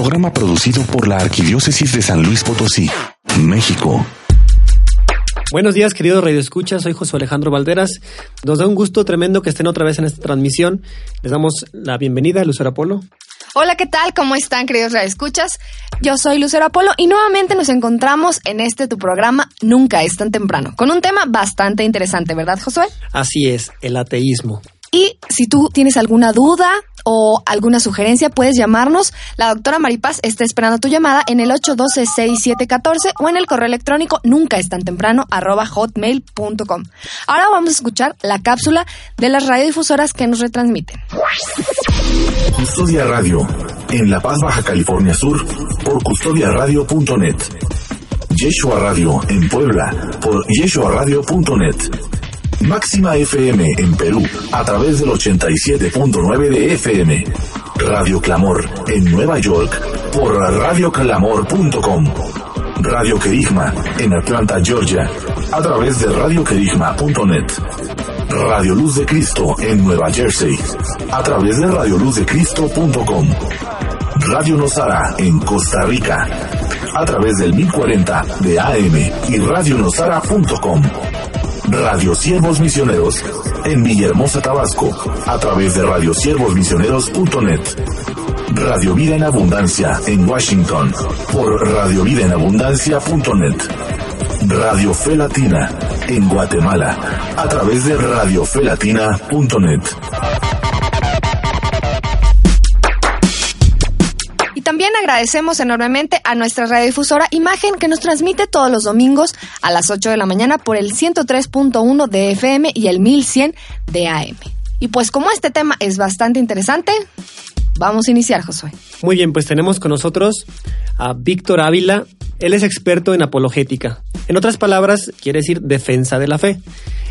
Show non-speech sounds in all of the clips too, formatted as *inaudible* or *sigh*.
Programa producido por la Arquidiócesis de San Luis Potosí, México. Buenos días, queridos Radio Escucha. Soy José Alejandro Valderas. Nos da un gusto tremendo que estén otra vez en esta transmisión. Les damos la bienvenida a Lucero Apolo. Hola, ¿qué tal? ¿Cómo están, queridos Radio Escuchas? Yo soy Lucero Apolo y nuevamente nos encontramos en este tu programa Nunca es tan temprano, con un tema bastante interesante, ¿verdad, Josué? Así es, el ateísmo. Y si tú tienes alguna duda o alguna sugerencia, puedes llamarnos. La doctora Maripaz está esperando tu llamada en el 812-6714 o en el correo electrónico nunca es tan temprano arroba hotmail.com. Ahora vamos a escuchar la cápsula de las radiodifusoras que nos retransmiten. Custodia Radio, en La Paz, Baja California Sur, por custodiaradio.net. Yeshua Radio, en Puebla, por yeshuaradio.net. Máxima FM en Perú a través del 87.9 de FM. Radio Clamor en Nueva York por radioclamor.com. Radio Querigma en Atlanta, Georgia a través de radioquerigma.net. Radio Luz de Cristo en Nueva Jersey a través de radioluzdecristo.com. Radio Nosara en Costa Rica a través del 1040 de AM y radionosara.com. Radio Siervos Misioneros en Villahermosa, Tabasco, a través de radiosiervosmisioneros.net. Radio Vida en Abundancia en Washington por radiovidaenabundancia.net. Radio Fe Latina en Guatemala a través de radiofelatina.net. También agradecemos enormemente a nuestra radiodifusora Imagen que nos transmite todos los domingos a las 8 de la mañana por el 103.1 de FM y el 1100 de AM. Y pues como este tema es bastante interesante, vamos a iniciar, Josué. Muy bien, pues tenemos con nosotros a Víctor Ávila. Él es experto en apologética. En otras palabras, quiere decir defensa de la fe.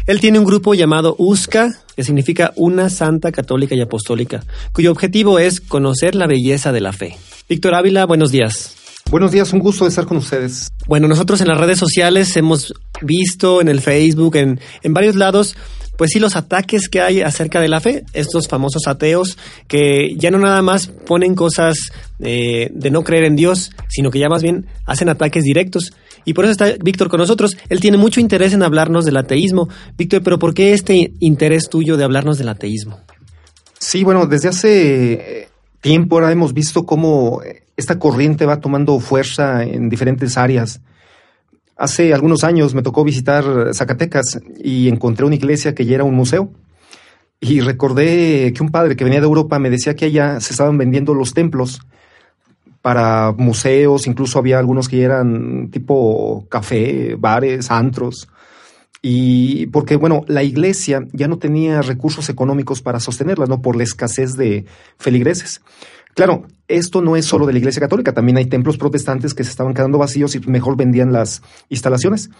Él tiene un grupo llamado USCA, que significa Una Santa Católica y Apostólica, cuyo objetivo es conocer la belleza de la fe. Víctor Ávila, buenos días. Buenos días, un gusto de estar con ustedes. Bueno, nosotros en las redes sociales hemos visto en el Facebook, en, en varios lados, pues sí, los ataques que hay acerca de la fe, estos famosos ateos que ya no nada más ponen cosas eh, de no creer en Dios, sino que ya más bien hacen ataques directos. Y por eso está Víctor con nosotros. Él tiene mucho interés en hablarnos del ateísmo. Víctor, pero ¿por qué este interés tuyo de hablarnos del ateísmo? Sí, bueno, desde hace tiempo ahora hemos visto cómo esta corriente va tomando fuerza en diferentes áreas. Hace algunos años me tocó visitar Zacatecas y encontré una iglesia que ya era un museo. Y recordé que un padre que venía de Europa me decía que allá se estaban vendiendo los templos para museos, incluso había algunos que eran tipo café, bares, antros. Y porque, bueno, la iglesia ya no tenía recursos económicos para sostenerla, ¿no? Por la escasez de feligreses. Claro, esto no es solo de la Iglesia Católica, también hay templos protestantes que se estaban quedando vacíos y mejor vendían las instalaciones.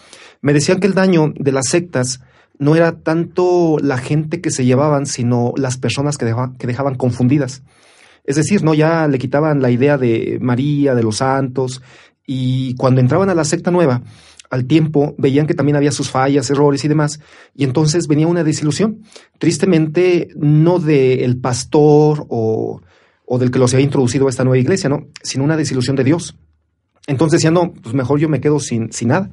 Me decían que el daño de las sectas no era tanto la gente que se llevaban, sino las personas que, dejaban, que dejaban confundidas. Es decir, no ya le quitaban la idea de María, de los santos, y cuando entraban a la secta nueva, al tiempo veían que también había sus fallas, errores y demás, y entonces venía una desilusión. Tristemente, no del pastor o o del que los había introducido a esta nueva iglesia, ¿no? Sino una desilusión de Dios. Entonces decía, no, pues mejor yo me quedo sin, sin nada.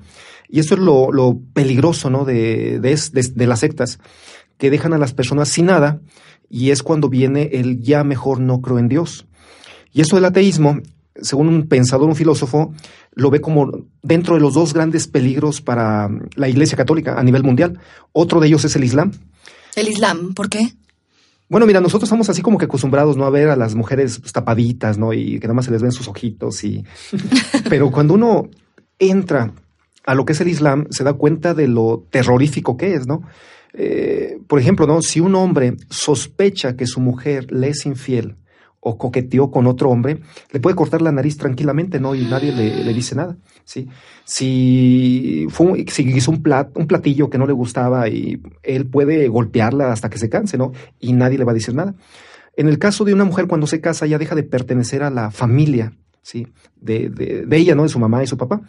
Y eso es lo, lo peligroso, ¿no? De, de, de, las sectas, que dejan a las personas sin nada y es cuando viene el ya mejor no creo en Dios. Y eso del ateísmo, según un pensador, un filósofo, lo ve como dentro de los dos grandes peligros para la Iglesia Católica a nivel mundial. Otro de ellos es el Islam. ¿El Islam? ¿Por qué? Bueno, mira, nosotros estamos así como que acostumbrados, ¿no? A ver a las mujeres pues, tapaditas, ¿no? Y que nada más se les ven sus ojitos y... *laughs* Pero cuando uno entra a lo que es el Islam, se da cuenta de lo terrorífico que es, ¿no? Eh, por ejemplo, ¿no? Si un hombre sospecha que su mujer le es infiel o coqueteó con otro hombre, le puede cortar la nariz tranquilamente, ¿no? Y nadie le, le dice nada, ¿sí? Si, si hizo un, plat, un platillo que no le gustaba y él puede golpearla hasta que se canse, ¿no? Y nadie le va a decir nada. En el caso de una mujer cuando se casa ya deja de pertenecer a la familia, ¿sí? De, de, de ella, ¿no? De su mamá y su papá.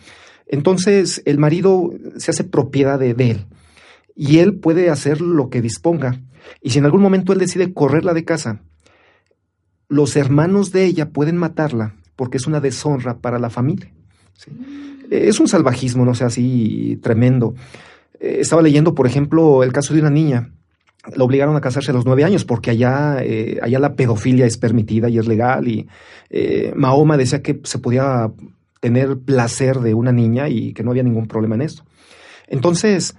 Entonces el marido se hace propiedad de, de él y él puede hacer lo que disponga. Y si en algún momento él decide correrla de casa, los hermanos de ella pueden matarla porque es una deshonra para la familia. Es un salvajismo, no sé, así tremendo. Eh, estaba leyendo, por ejemplo, el caso de una niña. La obligaron a casarse a los nueve años porque allá, eh, allá la pedofilia es permitida y es legal. Y eh, Mahoma decía que se podía tener placer de una niña y que no había ningún problema en esto. Entonces,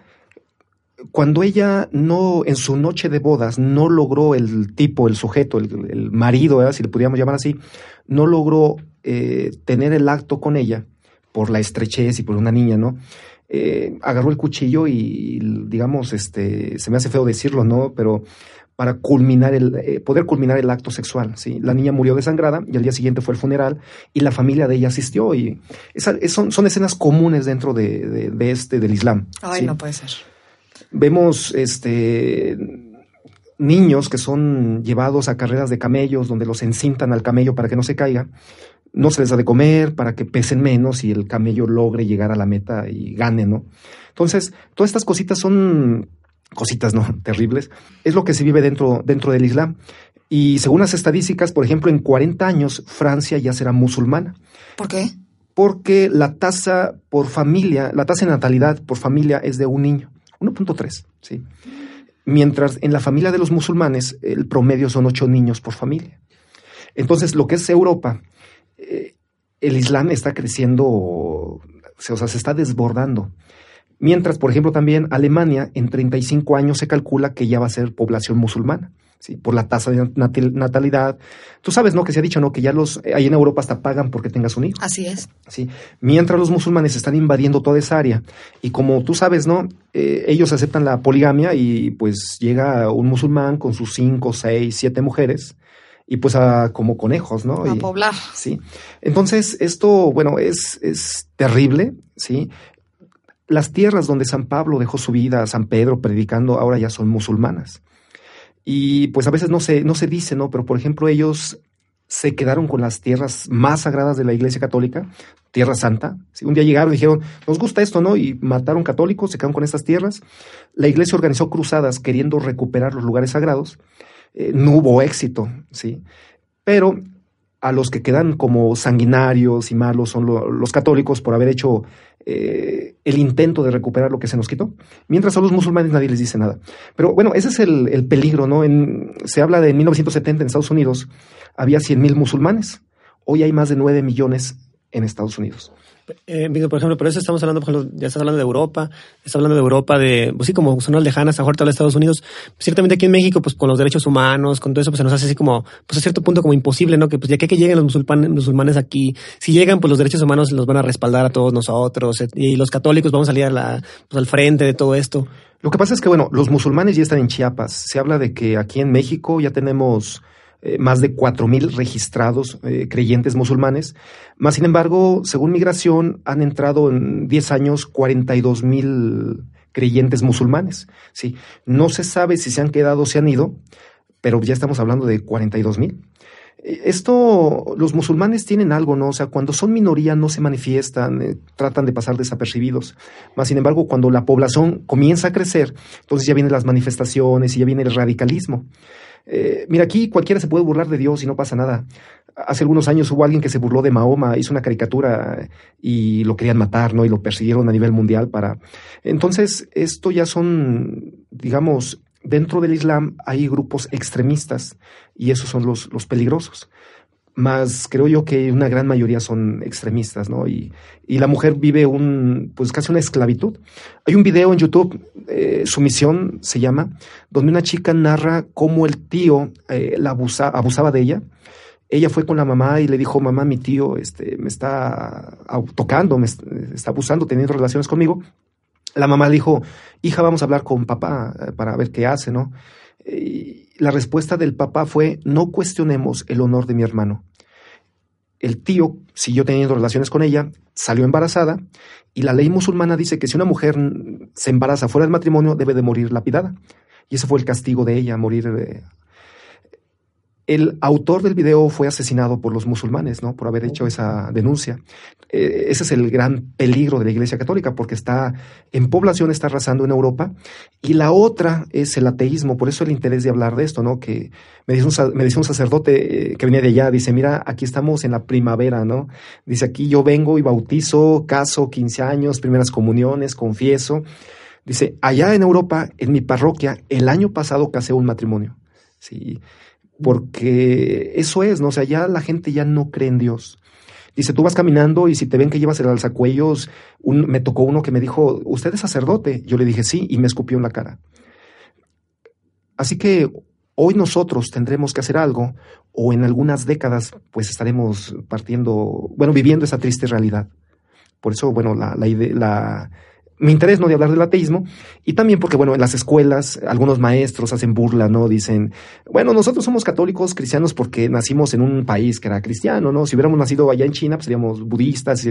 cuando ella no, en su noche de bodas, no logró el tipo, el sujeto, el, marido, si le pudiéramos llamar así, no logró eh, tener el acto con ella por la estrechez y por una niña, ¿no? Eh, agarró el cuchillo y, digamos, este, se me hace feo decirlo, ¿no? Pero para culminar el, eh, poder culminar el acto sexual, ¿sí? La niña murió desangrada y al día siguiente fue el funeral y la familia de ella asistió y son, son, escenas comunes dentro de, de, este, del Islam. Ay, no puede ser. Vemos, este, niños que son llevados a carreras de camellos donde los encintan al camello para que no se caiga no se les da de comer para que pesen menos y el camello logre llegar a la meta y gane, ¿no? Entonces, todas estas cositas son cositas, ¿no? *laughs* Terribles. Es lo que se vive dentro, dentro del Islam. Y según las estadísticas, por ejemplo, en 40 años Francia ya será musulmana. ¿Por qué? Porque la tasa por familia, la tasa de natalidad por familia es de un niño, 1.3, ¿sí? Mientras en la familia de los musulmanes el promedio son ocho niños por familia. Entonces, lo que es Europa, eh, el Islam está creciendo, o sea, se está desbordando. Mientras, por ejemplo, también Alemania en 35 años se calcula que ya va a ser población musulmana. ¿Sí? por la tasa de natalidad. Tú sabes, ¿no? Que se ha dicho, ¿no? Que ya los, ahí en Europa hasta pagan porque tengas un hijo. Así es. Sí. Mientras los musulmanes están invadiendo toda esa área. Y como tú sabes, ¿no? Eh, ellos aceptan la poligamia y pues llega un musulmán con sus cinco, seis, siete mujeres y pues a, como conejos, ¿no? A y, poblar. Sí. Entonces, esto, bueno, es, es terrible, ¿sí? Las tierras donde San Pablo dejó su vida, San Pedro predicando, ahora ya son musulmanas. Y pues a veces no se, no se dice, ¿no? Pero por ejemplo, ellos se quedaron con las tierras más sagradas de la Iglesia Católica, Tierra Santa. Un día llegaron y dijeron, nos gusta esto, ¿no? Y mataron católicos, se quedaron con estas tierras. La Iglesia organizó cruzadas queriendo recuperar los lugares sagrados eh, no hubo éxito, ¿sí? Pero a los que quedan como sanguinarios y malos son los católicos por haber hecho eh, el intento de recuperar lo que se nos quitó. Mientras a los musulmanes nadie les dice nada. Pero bueno, ese es el, peligro, ¿no? En, se habla de 1970 en Estados Unidos, había 100 mil musulmanes. Hoy hay más de 9 millones en Estados Unidos. Eh, por ejemplo, por eso estamos hablando, por ejemplo, ya estás hablando de Europa, estás hablando de Europa, de, pues sí, como zonas lejanas, a mejor de Estados Unidos. Ciertamente aquí en México, pues con los derechos humanos, con todo eso, pues se nos hace así como, pues a cierto punto como imposible, ¿no? Que pues ya que, lleguen los musulmanes, aquí, si llegan, pues los derechos humanos los van a respaldar a todos nosotros, y los católicos vamos a salir pues, al frente de todo esto. Lo que pasa es que, bueno, los musulmanes ya están en Chiapas. Se habla de que aquí en México ya tenemos eh, más de 4.000 registrados eh, creyentes musulmanes. Más sin embargo, según migración, han entrado en 10 años 42.000 creyentes musulmanes. Sí, no se sabe si se han quedado o se han ido, pero ya estamos hablando de 42.000. Eh, esto, los musulmanes tienen algo, ¿no? O sea, cuando son minoría no se manifiestan, tratan de pasar desapercibidos. Más sin embargo, cuando la población comienza a crecer, entonces ya vienen las manifestaciones y ya viene el radicalismo. Eh, mira, aquí cualquiera se puede burlar de Dios y no pasa nada. Hace algunos años hubo alguien que se burló de Mahoma, hizo una caricatura y lo querían matar, ¿no? Y lo persiguieron a nivel mundial para... Entonces, esto ya son, digamos, dentro del Islam hay grupos extremistas y esos son los, los peligrosos más creo yo que una gran mayoría son extremistas, ¿no? Y, y la mujer vive un, pues casi una esclavitud. Hay un video en YouTube, eh, Sumisión se llama, donde una chica narra cómo el tío eh, la abusa, abusaba de ella. Ella fue con la mamá y le dijo, mamá, mi tío este, me está tocando, me está abusando, teniendo relaciones conmigo. La mamá le dijo, hija, vamos a hablar con papá eh, para ver qué hace, ¿no? La respuesta del papá fue, no cuestionemos el honor de mi hermano. El tío siguió teniendo relaciones con ella, salió embarazada, y la ley musulmana dice que si una mujer se embaraza fuera del matrimonio, debe de morir lapidada. Y ese fue el castigo de ella, morir. El autor del video fue asesinado por los musulmanes, ¿no? Por haber hecho esa denuncia. Eh, ese es el gran peligro de la Iglesia Católica, porque está en población, está arrasando en Europa. Y la otra es el ateísmo, por eso el interés de hablar de esto, ¿no? Que me dice un, me dice un sacerdote eh, que venía de allá, dice, mira, aquí estamos en la primavera, ¿no? Dice, aquí yo vengo y bautizo, caso, 15 años, primeras comuniones, confieso. Dice, allá en Europa, en mi parroquia, el año pasado casé un matrimonio. Sí porque eso es, ¿no? O sea, ya la gente ya no cree en Dios. Dice, tú vas caminando y si te ven que llevas el alzacuellos, un, me tocó uno que me dijo, ¿usted es sacerdote? Yo le dije, sí, y me escupió en la cara. Así que hoy nosotros tendremos que hacer algo, o en algunas décadas, pues estaremos partiendo, bueno, viviendo esa triste realidad. Por eso, bueno, la, la, la, mi interés no de hablar del ateísmo y también porque bueno en las escuelas algunos maestros hacen burla no dicen bueno nosotros somos católicos cristianos porque nacimos en un país que era cristiano no si hubiéramos nacido allá en China pues seríamos budistas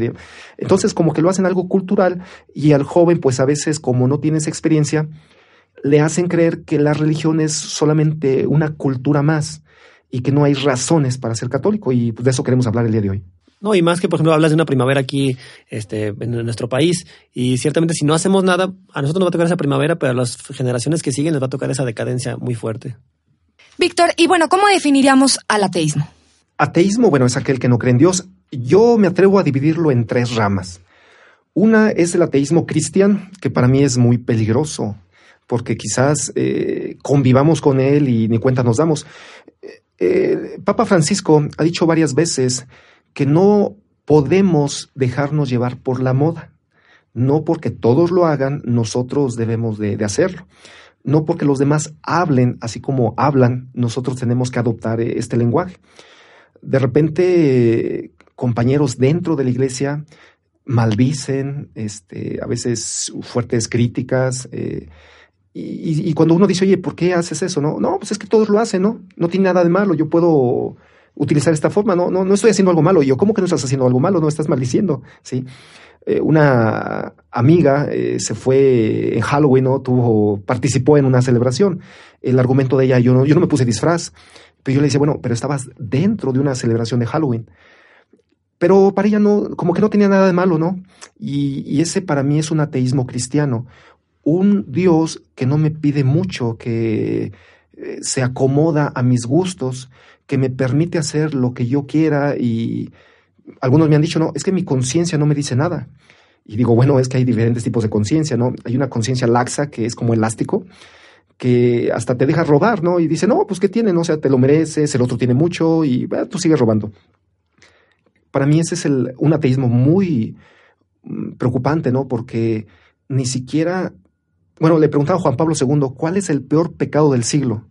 entonces como que lo hacen algo cultural y al joven pues a veces como no tienes experiencia le hacen creer que la religión es solamente una cultura más y que no hay razones para ser católico y pues, de eso queremos hablar el día de hoy. No, y más que, por ejemplo, hablas de una primavera aquí este, en nuestro país, y ciertamente si no hacemos nada, a nosotros nos va a tocar esa primavera, pero a las generaciones que siguen les va a tocar esa decadencia muy fuerte. Víctor, y bueno, ¿cómo definiríamos al ateísmo? Ateísmo, bueno, es aquel que no cree en Dios. Yo me atrevo a dividirlo en tres ramas. Una es el ateísmo cristiano, que para mí es muy peligroso, porque quizás eh, convivamos con él y ni cuenta nos damos. Eh, Papa Francisco ha dicho varias veces que no podemos dejarnos llevar por la moda. No porque todos lo hagan, nosotros debemos de, hacerlo. No porque los demás hablen así como hablan, nosotros tenemos que adoptar eh, este lenguaje. De repente, compañeros dentro de la iglesia maldicen, este, a veces fuertes críticas, eh, y, y, cuando uno dice, oye, ¿por qué haces eso? No, no, pues es que todos lo hacen, ¿no? No tiene nada de malo, yo puedo utilizar esta forma, no, no, no estoy haciendo algo malo. Y yo, ¿cómo que no estás haciendo algo malo? No estás maldiciendo, ¿sí? Eh, una amiga eh, se fue en Halloween, ¿no? Tuvo, participó en una celebración. El argumento de ella, yo no, yo no me puse disfraz. Pero yo le decía, bueno, pero estabas dentro de una celebración de Halloween. Pero para ella no, como que no tenía nada de malo, ¿no? Y, y ese para mí es un ateísmo cristiano. Un Dios que no me pide mucho, que eh, se acomoda a mis gustos, que me permite hacer lo que yo quiera y algunos me han dicho, no, es que mi conciencia no me dice nada. Y digo, bueno, es que hay diferentes tipos de conciencia, ¿no? Hay una conciencia laxa que es como elástico, que hasta te deja robar, ¿no? Y dice, no, pues ¿qué tiene? No, o sea, te lo mereces, el otro tiene mucho y tú sigues robando. Para mí ese es el, un ateísmo muy mm, preocupante, ¿no? Porque ni siquiera, bueno, le preguntaba a Juan Pablo II, ¿cuál es el peor pecado del siglo?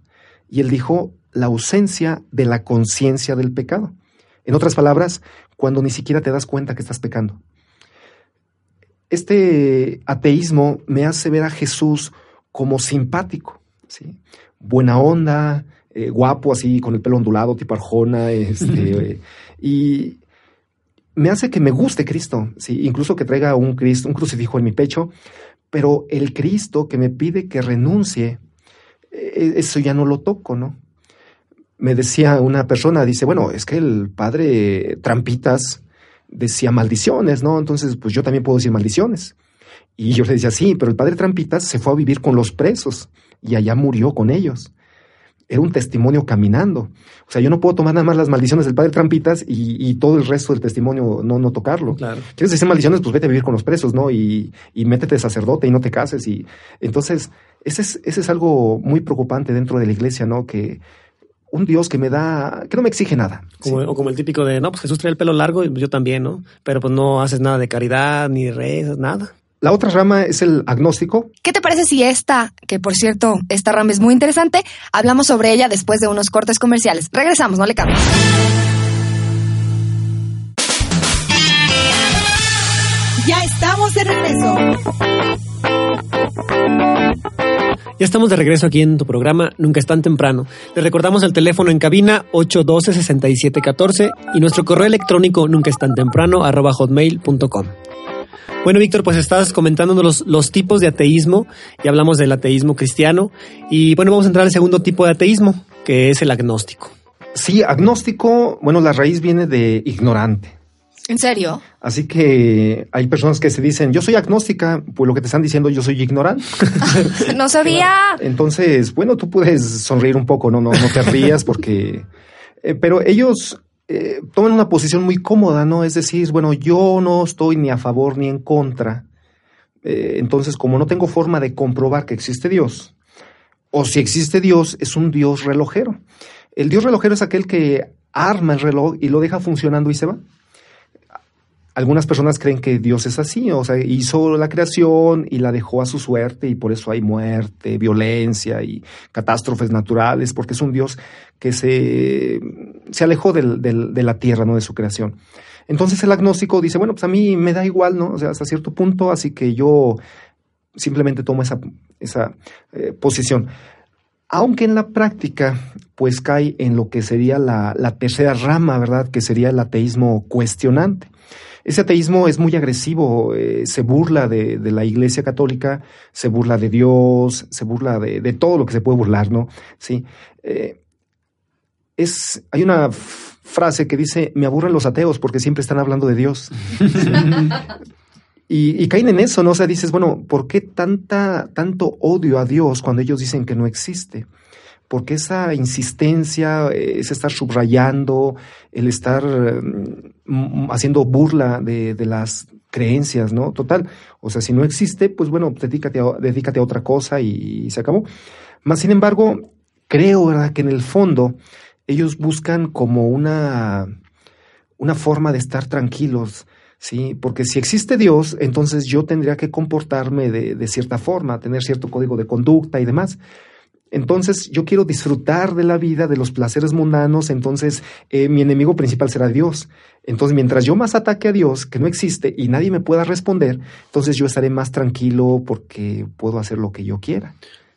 Y él dijo, la ausencia de la conciencia del pecado. En otras palabras, cuando ni siquiera te das cuenta que estás pecando. Este ateísmo me hace ver a Jesús como simpático, ¿sí? buena onda, eh, guapo, así con el pelo ondulado, tipo Arjona, este, *laughs* y me hace que me guste Cristo, ¿sí? incluso que traiga un Cristo, un crucifijo en mi pecho, pero el Cristo que me pide que renuncie, e-, eso ya no lo toco, ¿no? Me decía una persona, dice, bueno, es que el padre Trampitas decía maldiciones, ¿no? Entonces, pues yo también puedo decir maldiciones. Y yo le decía, sí, pero el padre Trampitas se fue a vivir con los presos y allá murió con ellos. Era un testimonio caminando. O sea, yo no puedo tomar nada más las maldiciones del padre Trampitas y, todo el resto del testimonio no, no tocarlo. Claro. ¿Quieres decir maldiciones? Pues vete a vivir con los presos, ¿no? Y, y métete de sacerdote y no te cases. Y entonces, ese es, ese es algo muy preocupante dentro de la iglesia, ¿no? Que, un Dios que me da, que no me exige nada. Como, O como el típico de, no, pues Jesús trae el pelo largo y yo también, ¿no? Pero pues no haces nada de caridad, ni rezas, nada. La otra rama es el agnóstico. ¿Qué te parece si esta, que por cierto, esta rama es muy interesante, hablamos sobre ella después de unos cortes comerciales? Regresamos, no le cambies. Ya estamos de regreso. Ya estamos de regreso aquí en tu programa Nunca es tan temprano. Les recordamos el teléfono en cabina 812-6714 y nuestro correo electrónico nunca es tan temprano arroba hotmail.com. Bueno, Víctor, pues estás comentando los, los tipos de ateísmo y hablamos del ateísmo cristiano. Y bueno, vamos a entrar al segundo tipo de ateísmo, que es el agnóstico. Sí, agnóstico, bueno, la raíz viene de ignorante. ¿En serio? Así que hay personas que se dicen, yo soy agnóstica, pues lo que te están diciendo, yo soy ignorante. *laughs* no sabía. *laughs* Entonces, bueno, tú puedes sonreír un poco, no, no, no te rías porque... eh, pero ellos eh, toman una posición muy cómoda, ¿no? Es decir, bueno, yo no estoy ni a favor ni en contra. Eh, entonces, como no tengo forma de comprobar que existe Dios, o si existe Dios, es un Dios relojero. El Dios relojero es aquel que arma el reloj y lo deja funcionando y se va. Algunas personas creen que Dios es así, o sea, hizo la creación y la dejó a su suerte y por eso hay muerte, violencia y catástrofes naturales, porque es un Dios que se, se alejó de la tierra, no de su creación. Entonces el agnóstico dice, bueno, pues a mí me da igual, ¿no? O sea, hasta cierto punto, así que yo simplemente tomo esa, esa eh, posición. Aunque en la práctica, pues cae en lo que sería la tercera rama, ¿verdad? Que sería el ateísmo cuestionante. Ese ateísmo es muy agresivo, eh, se burla de, la Iglesia Católica, se burla de Dios, se burla de, todo lo que se puede burlar, ¿no? Sí. Eh, hay una frase que dice, me aburren los ateos porque siempre están hablando de Dios. *laughs* y, y, caen en eso, ¿no? O sea, dices, bueno, ¿por qué tanta, tanto odio a Dios cuando ellos dicen que no existe? Porque esa insistencia, es estar subrayando, el estar um, haciendo burla de, de, las creencias, ¿no? Total. O sea, si no existe, pues bueno, dedícate a, dedícate a otra cosa y, y se acabó. Más sin embargo, creo, ¿verdad?, que en el fondo ellos buscan como una, una forma de estar tranquilos, ¿sí? Porque si existe Dios, entonces yo tendría que comportarme de, de cierta forma, tener cierto código de conducta y demás. Entonces yo quiero disfrutar de la vida, de los placeres mundanos, entonces eh, mi enemigo principal será Dios. Entonces mientras yo más ataque a Dios, que no existe, y nadie me pueda responder, entonces yo estaré más tranquilo porque puedo hacer lo que yo quiera.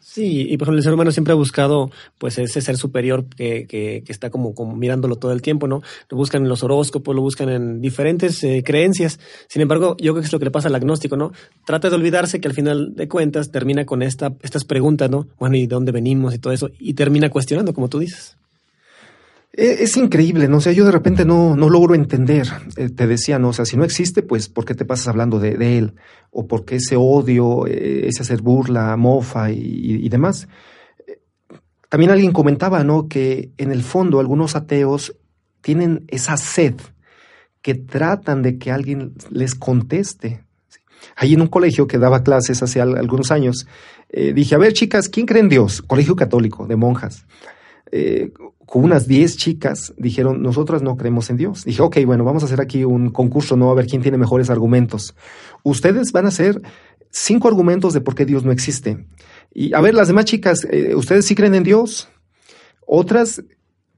Sí, y por ejemplo, el ser humano siempre ha buscado pues ese ser superior que, que, que está como, como, mirándolo todo el tiempo, ¿no? Lo buscan en los horóscopos, lo buscan en diferentes eh, creencias. Sin embargo, yo creo que es lo que le pasa al agnóstico, ¿no? Trata de olvidarse que al final de cuentas termina con esta, estas preguntas, ¿no? Bueno, ¿y de dónde venimos y todo eso? Y termina cuestionando, como tú dices. Es increíble, ¿no? O sea, yo de repente no, no logro entender. Eh, te decía, ¿no? O sea, si no existe, pues, ¿por qué te pasas hablando de, él? O por qué ese odio, eh, ese hacer burla, mofa y, demás. También alguien comentaba, ¿no? Que en el fondo algunos ateos tienen esa sed que tratan de que alguien les conteste. Ahí en un colegio que daba clases hace algunos años, eh, dije, a ver, chicas, ¿quién cree en Dios? Colegio católico, de monjas. Eh, con unas 10 chicas dijeron, nosotras no creemos en Dios. Dije, ok, bueno, vamos a hacer aquí un concurso, ¿no? A ver quién tiene mejores argumentos. Ustedes van a hacer cinco argumentos de por qué Dios no existe. Y a ver, las demás chicas, eh, ¿ustedes sí creen en Dios? Otras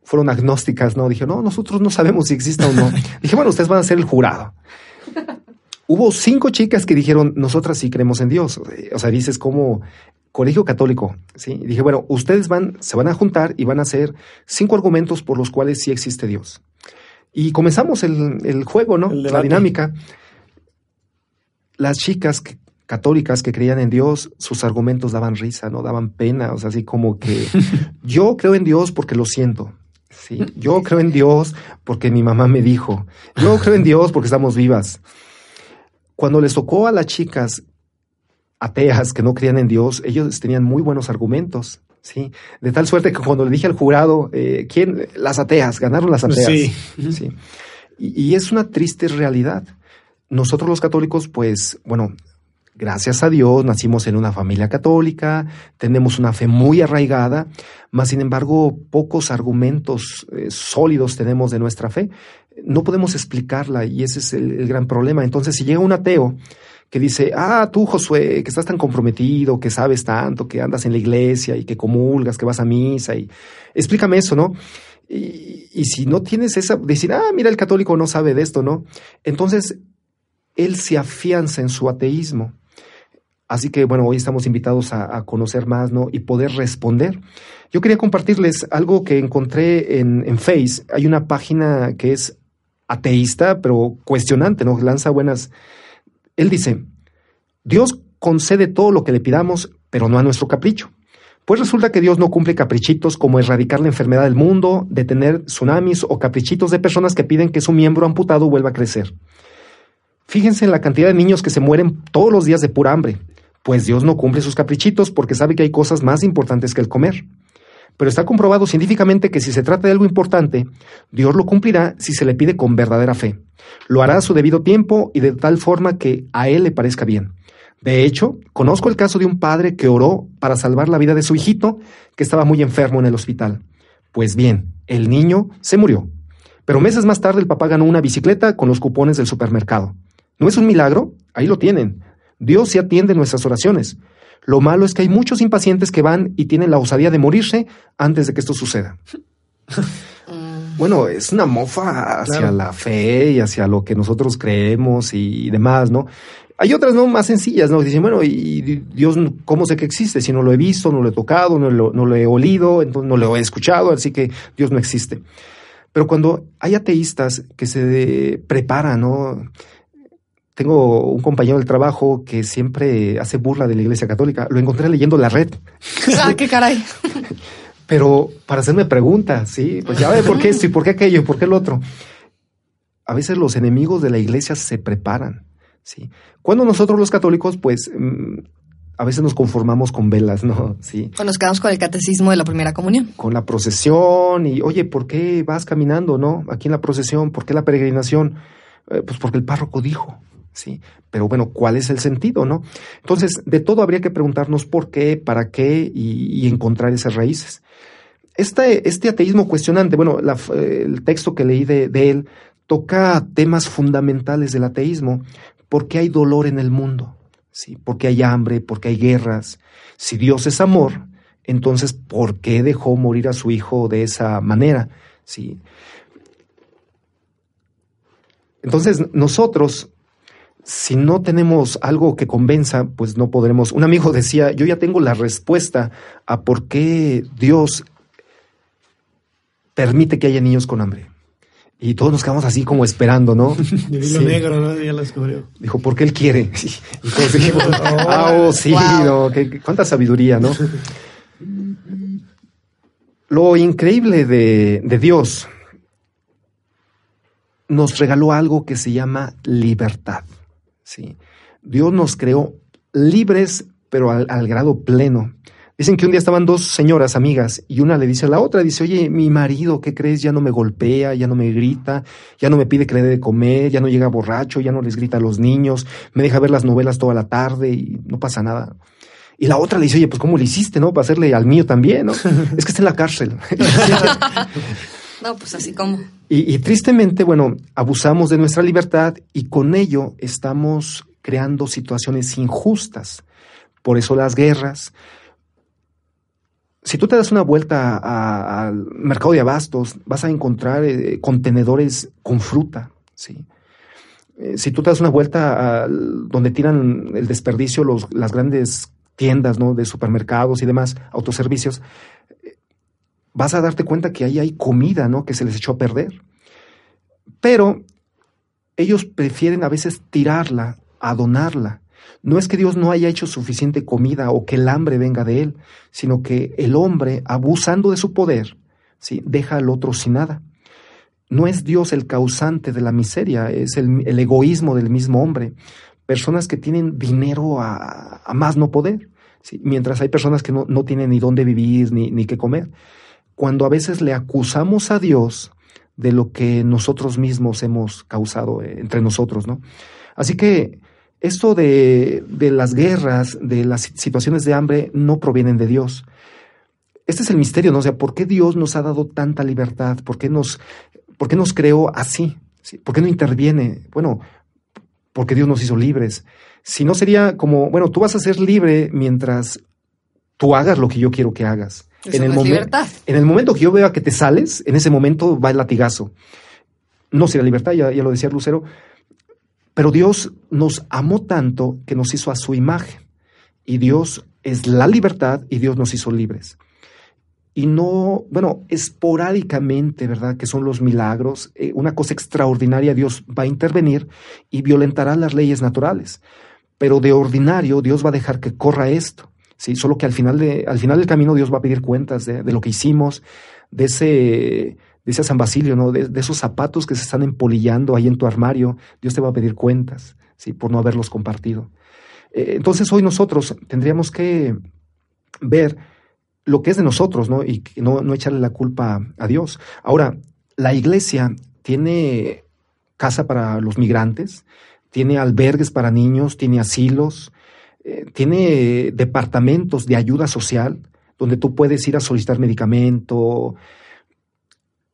fueron agnósticas, ¿no? Dije, no, nosotros no sabemos si existe o no. *laughs* Dije, bueno, ustedes van a ser el jurado. Hubo cinco chicas que dijeron, nosotras sí creemos en Dios. O sea, dices como colegio católico, ¿sí? Y dije, bueno, ustedes van, se van a juntar y van a hacer cinco argumentos por los cuales sí existe Dios. Y comenzamos el, el juego, ¿no? La dinámica. Las chicas que, católicas que creían en Dios, sus argumentos daban risa, no daban pena, o sea, así como que *laughs* yo creo en Dios porque lo siento. Sí, yo *laughs* creo en Dios porque mi mamá me dijo. Yo creo en Dios porque estamos vivas. Cuando les tocó a las chicas ateas que no creían en Dios, ellos tenían muy buenos argumentos. Sí, de tal suerte que cuando le dije al jurado, eh, ¿quién? Las ateas, ganaron las ateas. Sí. *laughs* sí. Y, y, es una triste realidad. Nosotros los católicos, pues, bueno, gracias a Dios nacimos en una familia católica, tenemos una fe muy arraigada, mas sin embargo pocos argumentos eh, sólidos tenemos de nuestra fe. No podemos explicarla y ese es el, el gran problema. Entonces, si llega un ateo, que dice, ah, tú Josué, que estás tan comprometido, que sabes tanto, que andas en la iglesia y que comulgas, que vas a misa y explícame eso, ¿no? Y, y si no tienes esa, decir, ah, mira, el católico no sabe de esto, ¿no? Entonces, él se afianza en su ateísmo. Así que, bueno, hoy estamos invitados a, conocer más, ¿no? Y poder responder. Yo quería compartirles algo que encontré en, en Face. Hay una página que es ateísta, pero cuestionante, ¿no? Lanza buenas, él dice, Dios concede todo lo que le pidamos, pero no a nuestro capricho. Pues resulta que Dios no cumple caprichitos como erradicar la enfermedad del mundo, detener tsunamis o caprichitos de personas que piden que su miembro amputado vuelva a crecer. Fíjense en la cantidad de niños que se mueren todos los días de pura hambre, pues Dios no cumple sus caprichitos porque sabe que hay cosas más importantes que el comer. Pero está comprobado científicamente que si se trata de algo importante, Dios lo cumplirá si se le pide con verdadera fe. Lo hará a su debido tiempo y de tal forma que a Él le parezca bien. De hecho, conozco el caso de un padre que oró para salvar la vida de su hijito, que estaba muy enfermo en el hospital. Pues bien, el niño se murió. Pero meses más tarde el papá ganó una bicicleta con los cupones del supermercado. ¿No es un milagro? Ahí lo tienen. Dios se atiende nuestras oraciones. Lo malo es que hay muchos impacientes que van y tienen la osadía de morirse antes de que esto suceda. bueno, es una mofa hacia la fe y hacia lo que nosotros creemos y demás, ¿no? Hay otras no más sencillas, ¿no? Dicen, bueno, y Dios, ¿cómo sé que existe? Si no lo he visto, no lo he tocado, no lo, no lo he olido, entonces no lo he escuchado, así que Dios no existe. Pero cuando hay ateístas que se preparan, ¿no? Tengo un compañero del trabajo que siempre hace burla de la Iglesia Católica. Lo encontré leyendo la red. *laughs* Ah, qué caray. *laughs* Pero para hacerme preguntas, sí, pues ya ve por qué esto y por qué aquello y por qué el otro. A veces los enemigos de la iglesia se preparan. ¿sí? Cuando nosotros los católicos, pues mm, a veces nos conformamos con velas, ¿no? Sí. O nos quedamos con el catecismo de la primera comunión. Con la procesión y, oye, ¿por qué vas caminando, no? Aquí en la procesión, ¿por qué la peregrinación? Eh, pues porque el párroco dijo, ¿sí? Pero bueno, ¿cuál es el sentido, no? Entonces, de todo habría que preguntarnos por qué, para qué y, encontrar esas raíces. Este, este ateísmo cuestionante, bueno, el texto que leí de, él toca temas fundamentales del ateísmo, ¿Por qué hay dolor en el mundo? ¿Sí? ¿Por qué hay hambre? ¿Por qué hay guerras? Si Dios es amor, entonces ¿por qué dejó morir a su hijo de esa manera? ¿Sí? Entonces nosotros, si no tenemos algo que convenza, pues no podremos. Un amigo decía, yo ya tengo la respuesta a por qué Dios permite que haya niños con hambre. Y todos nos quedamos así como esperando, ¿no? *laughs* sí. negro, ¿no? Ya lo descubrió. Dijo, porque él quiere. *laughs* Y todos dijimos, *laughs* ah, oh, sí, no, cuánta sabiduría, ¿no? Lo increíble de, de, Dios nos regaló algo que se llama libertad. ¿Sí? Dios nos creó libres, pero al, al grado pleno. Dicen que un día estaban dos señoras amigas y una le dice a la otra, dice, oye, mi marido, ¿qué crees? Ya no me golpea, ya no me grita, ya no me pide que le dé de comer, ya no llega borracho, ya no les grita a los niños, me deja ver las novelas toda la tarde y no pasa nada. Y la otra le dice, oye, pues ¿cómo le hiciste, no? Para hacerle al mío también, ¿no? *laughs* es que está en la cárcel. *laughs* *laughs* no, pues así como. Y, tristemente, bueno, abusamos de nuestra libertad y con ello estamos creando situaciones injustas. Por eso las guerras, si tú te das una vuelta al mercado de abastos, vas a encontrar eh, contenedores con fruta, ¿sí? Eh, si tú te das una vuelta a donde tiran el desperdicio las grandes tiendas ¿no? de supermercados y demás, autoservicios, vas a darte cuenta que ahí hay comida ¿no? que se les echó a perder. Pero ellos prefieren a veces tirarla, a donarla. No es que Dios no haya hecho suficiente comida o que el hambre venga de Él, sino que el hombre, abusando de su poder, ¿sí? deja al otro sin nada. No es Dios el causante de la miseria, es el, egoísmo del mismo hombre. Personas que tienen dinero a, más no poder, mientras hay personas que no, no, tienen ni dónde vivir ni, ni qué comer. Cuando a veces le acusamos a Dios de lo que nosotros mismos hemos causado eh, entre nosotros, ¿no? Así que esto de, de, las guerras, de las situaciones de hambre, no provienen de Dios. Este es el misterio, ¿no? O sea, ¿por qué Dios nos ha dado tanta libertad? ¿Por qué nos, por qué nos creó así? ¿Por qué no interviene? Bueno, porque Dios nos hizo libres. Si no sería como, bueno, tú vas a ser libre mientras tú hagas lo que yo quiero que hagas. En el, momento, en el momento que yo vea que te sales, en ese momento va el latigazo. No sería libertad, ya, ya lo decía Lucero, pero Dios nos amó tanto que nos hizo a su imagen. Y Dios es la libertad y Dios nos hizo libres. Y no, bueno, esporádicamente, ¿verdad? Que son los milagros. Eh, una cosa extraordinaria, Dios va a intervenir y violentará las leyes naturales. Pero de ordinario, Dios va a dejar que corra esto. Sí, solo que al final, de, al final del camino Dios va a pedir cuentas de, de lo que hicimos, de ese, dice San Basilio, ¿no? De, esos zapatos que se están empolillando ahí en tu armario, Dios te va a pedir cuentas, ¿sí? Por no haberlos compartido. Eh, entonces hoy nosotros tendríamos que ver lo que es de nosotros, ¿no? Y no, no echarle la culpa a Dios. Ahora, la iglesia tiene casa para los migrantes, tiene albergues para niños, tiene asilos, eh, tiene departamentos de ayuda social donde tú puedes ir a solicitar medicamento.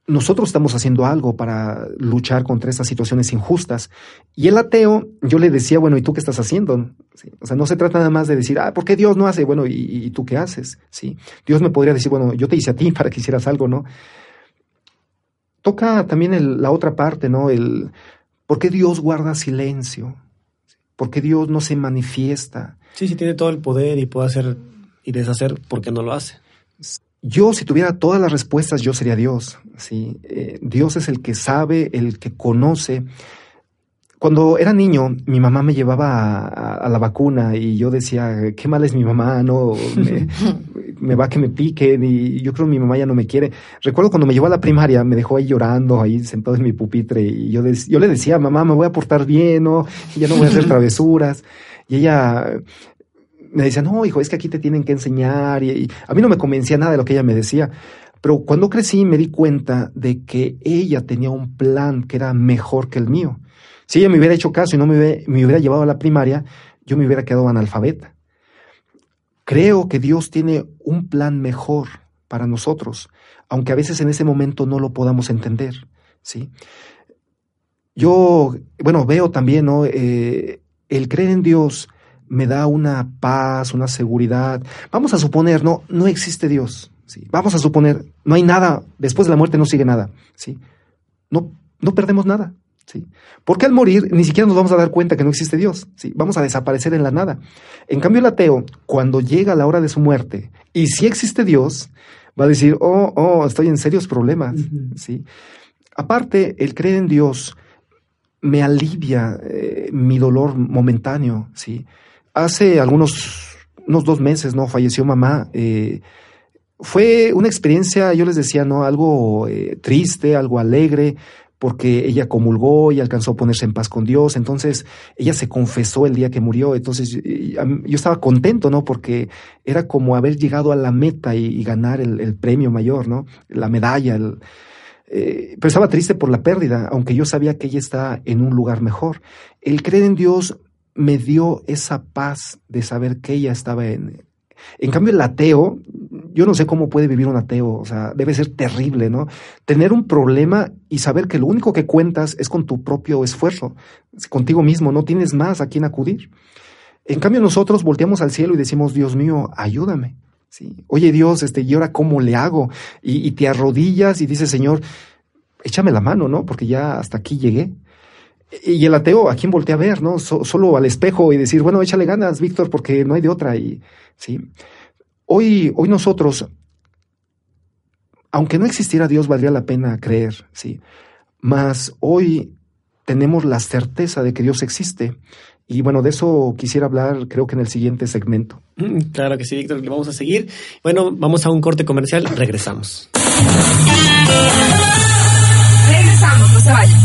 Nosotros estamos haciendo algo para luchar contra estas situaciones injustas. Y el ateo, yo le decía, bueno, ¿y tú qué estás haciendo? O sea, no se trata nada más de decir, ah, ¿por qué Dios no hace? Bueno, ¿y, tú qué haces? Sí, Dios me podría decir, bueno, yo te hice a ti *laughs* para que hicieras algo, ¿no? Toca también la otra parte, ¿no? El, ¿Por qué Dios guarda silencio? ¿Por qué Dios no se manifiesta? Sí, sí, tiene todo el poder y puede hacer y deshacer, ¿por qué no lo hace? Yo, si tuviera todas las respuestas, yo sería Dios. ¿sí? Eh, Dios es el que sabe, el que conoce. Cuando era niño, mi mamá me llevaba a, a la vacuna y yo decía, qué mal es mi mamá, ¿no? *laughs* Me, me va que me piquen y yo creo que mi mamá ya no me quiere. Recuerdo cuando me llevó a la primaria, me dejó ahí llorando, ahí sentado en mi pupitre y yo, yo le decía, mamá, me voy a portar bien, ¿no? Y ya no voy a hacer *laughs* travesuras. Y ella me decía, no, hijo, es que aquí te tienen que enseñar. Y, y a mí no me convencía nada de lo que ella me decía. Pero cuando crecí me di cuenta de que ella tenía un plan que era mejor que el mío. Si ella me hubiera hecho caso y no me hubiera, me hubiera llevado a la primaria, yo me hubiera quedado analfabeta. Creo que Dios tiene un plan mejor para nosotros, aunque a veces en ese momento no lo podamos entender, ¿sí? Yo, bueno, veo también, ¿no? Eh, el creer en Dios me da una paz, una seguridad. Vamos a suponer, no, no existe Dios, ¿sí? Vamos a suponer, no hay nada, después de la muerte no sigue nada, ¿sí? No, no perdemos nada, ¿sí? Porque al morir ni siquiera nos vamos a dar cuenta que no existe Dios, ¿sí? Vamos a desaparecer en la nada. En cambio, el ateo, cuando llega la hora de su muerte y si existe Dios, va a decir, oh, oh, estoy en serios problemas, uh -huh. ¿sí? Aparte, el creer en Dios me alivia eh, mi dolor momentáneo, ¿sí? Hace algunos, unos dos meses, ¿no? Falleció mamá, eh, fue una experiencia, yo les decía, ¿no? Algo eh, triste, algo alegre, porque ella comulgó y alcanzó a ponerse en paz con Dios. Entonces, ella se confesó el día que murió. Entonces, yo, estaba contento, ¿no? Porque era como haber llegado a la meta y, ganar el, premio mayor, ¿no? La medalla. Eh, pero estaba triste por la pérdida, aunque yo sabía que ella está en un lugar mejor. El creer en Dios me dio esa paz de saber que ella estaba en... En cambio, el ateo, yo no sé cómo puede vivir un ateo, o sea, debe ser terrible, ¿no? Tener un problema y saber que lo único que cuentas es con tu propio esfuerzo, contigo mismo, no tienes más a quién acudir. En cambio, nosotros volteamos al cielo y decimos, Dios mío, ayúdame. ¿Sí? Oye Dios, este, ¿y ahora cómo le hago? Y, te arrodillas y dices, Señor, échame la mano, ¿no? Porque ya hasta aquí llegué. Y el ateo, ¿a quién voltea a ver, no? So, solo al espejo y decir, bueno, échale ganas, Víctor, porque no hay de otra. Y, ¿sí? Hoy, hoy nosotros, aunque no existiera Dios, valdría la pena creer, ¿sí? Mas hoy tenemos la certeza de que Dios existe. Y bueno, de eso quisiera hablar, creo que en el siguiente segmento. Mm, claro que sí, Víctor, le vamos a seguir. Bueno, vamos a un corte comercial, regresamos. Regresamos, no se vayan.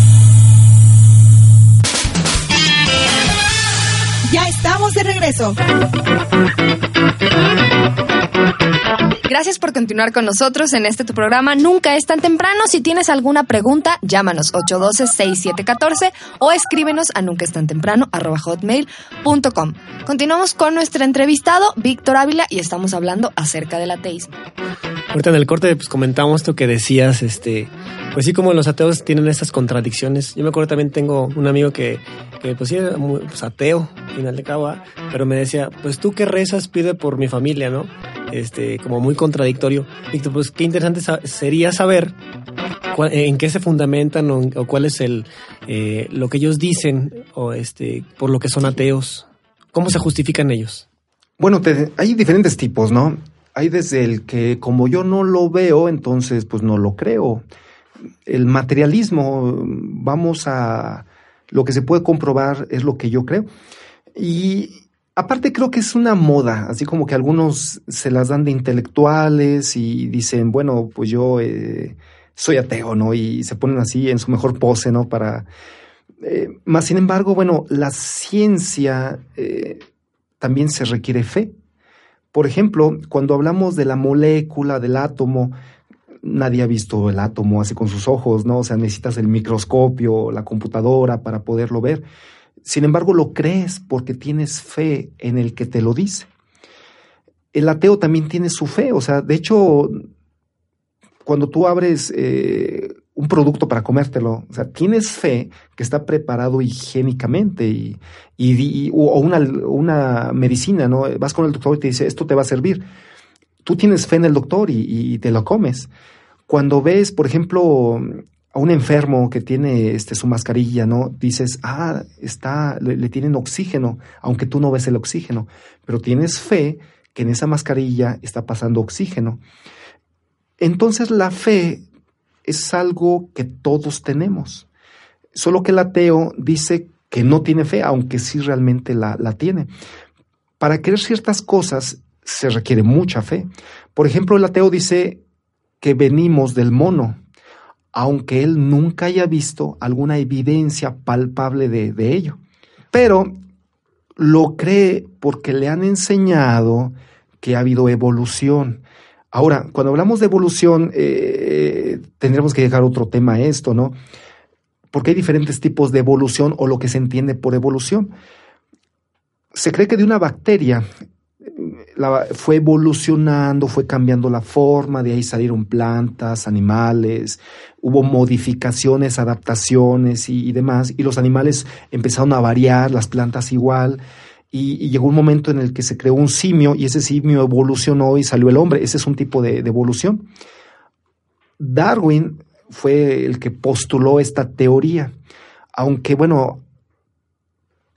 Ya estamos de regreso. Gracias por continuar con nosotros en este tu programa. Nunca es tan temprano. Si tienes alguna pregunta, llámanos 812-6714 o escríbenos a nunca. Continuamos con nuestro entrevistado, Víctor Ávila, y estamos hablando acerca del ateísmo. Ahorita en el corte pues comentamos esto que decías, este, pues sí como los ateos tienen estas contradicciones. Yo me acuerdo también tengo un amigo que, que pues sí era muy, pues, ateo, final de cabo, pero me decía, pues tú qué rezas pide por mi familia, ¿no? Este, como muy contradictorio. Víctor, pues qué interesante sería saber cuál, en qué se fundamentan o, o cuál es el eh, lo que ellos dicen o este por lo que son ateos. ¿Cómo se justifican ellos? Bueno, te, hay diferentes tipos, ¿no? Hay desde el que como yo no lo veo, entonces pues no lo creo. El materialismo, vamos a lo que se puede comprobar es lo que yo creo. Y Aparte creo que es una moda, así como que algunos se las dan de intelectuales y dicen, bueno, pues yo eh, soy ateo, ¿no? Y se ponen así en su mejor pose, ¿no? Para... Eh, más sin embargo, bueno, la ciencia eh, también se requiere fe. Por ejemplo, cuando hablamos de la molécula, del átomo, nadie ha visto el átomo así con sus ojos, ¿no? O sea, necesitas el microscopio, la computadora para poderlo ver. Sin embargo, lo crees porque tienes fe en el que te lo dice. El ateo también tiene su fe, o sea, de hecho, cuando tú abres eh, un producto para comértelo, o sea, tienes fe que está preparado higiénicamente y, o una, una, medicina, ¿no? Vas con el doctor y te dice, esto te va a servir. Tú tienes fe en el doctor y, y te lo comes. Cuando ves, por ejemplo, a un enfermo que tiene este, su mascarilla, ¿no? Dices, ah, está, le, tienen oxígeno, aunque tú no ves el oxígeno, pero tienes fe que en esa mascarilla está pasando oxígeno. Entonces la fe es algo que todos tenemos, solo que el ateo dice que no tiene fe, aunque sí realmente la, la tiene. Para creer ciertas cosas se requiere mucha fe. Por ejemplo, el ateo dice que venimos del mono, aunque él nunca haya visto alguna evidencia palpable de, ello. Pero lo cree porque le han enseñado que ha habido evolución. Ahora, cuando hablamos de evolución, eh, tendremos que dejar otro tema a esto, ¿no? Porque hay diferentes tipos de evolución o lo que se entiende por evolución. Se cree que de una bacteria fue evolucionando, fue cambiando la forma, de ahí salieron plantas, animales, hubo modificaciones, adaptaciones y, demás, y los animales empezaron a variar, las plantas igual, y, llegó un momento en el que se creó un simio y ese simio evolucionó y salió el hombre, ese es un tipo de evolución. Darwin fue el que postuló esta teoría, aunque bueno,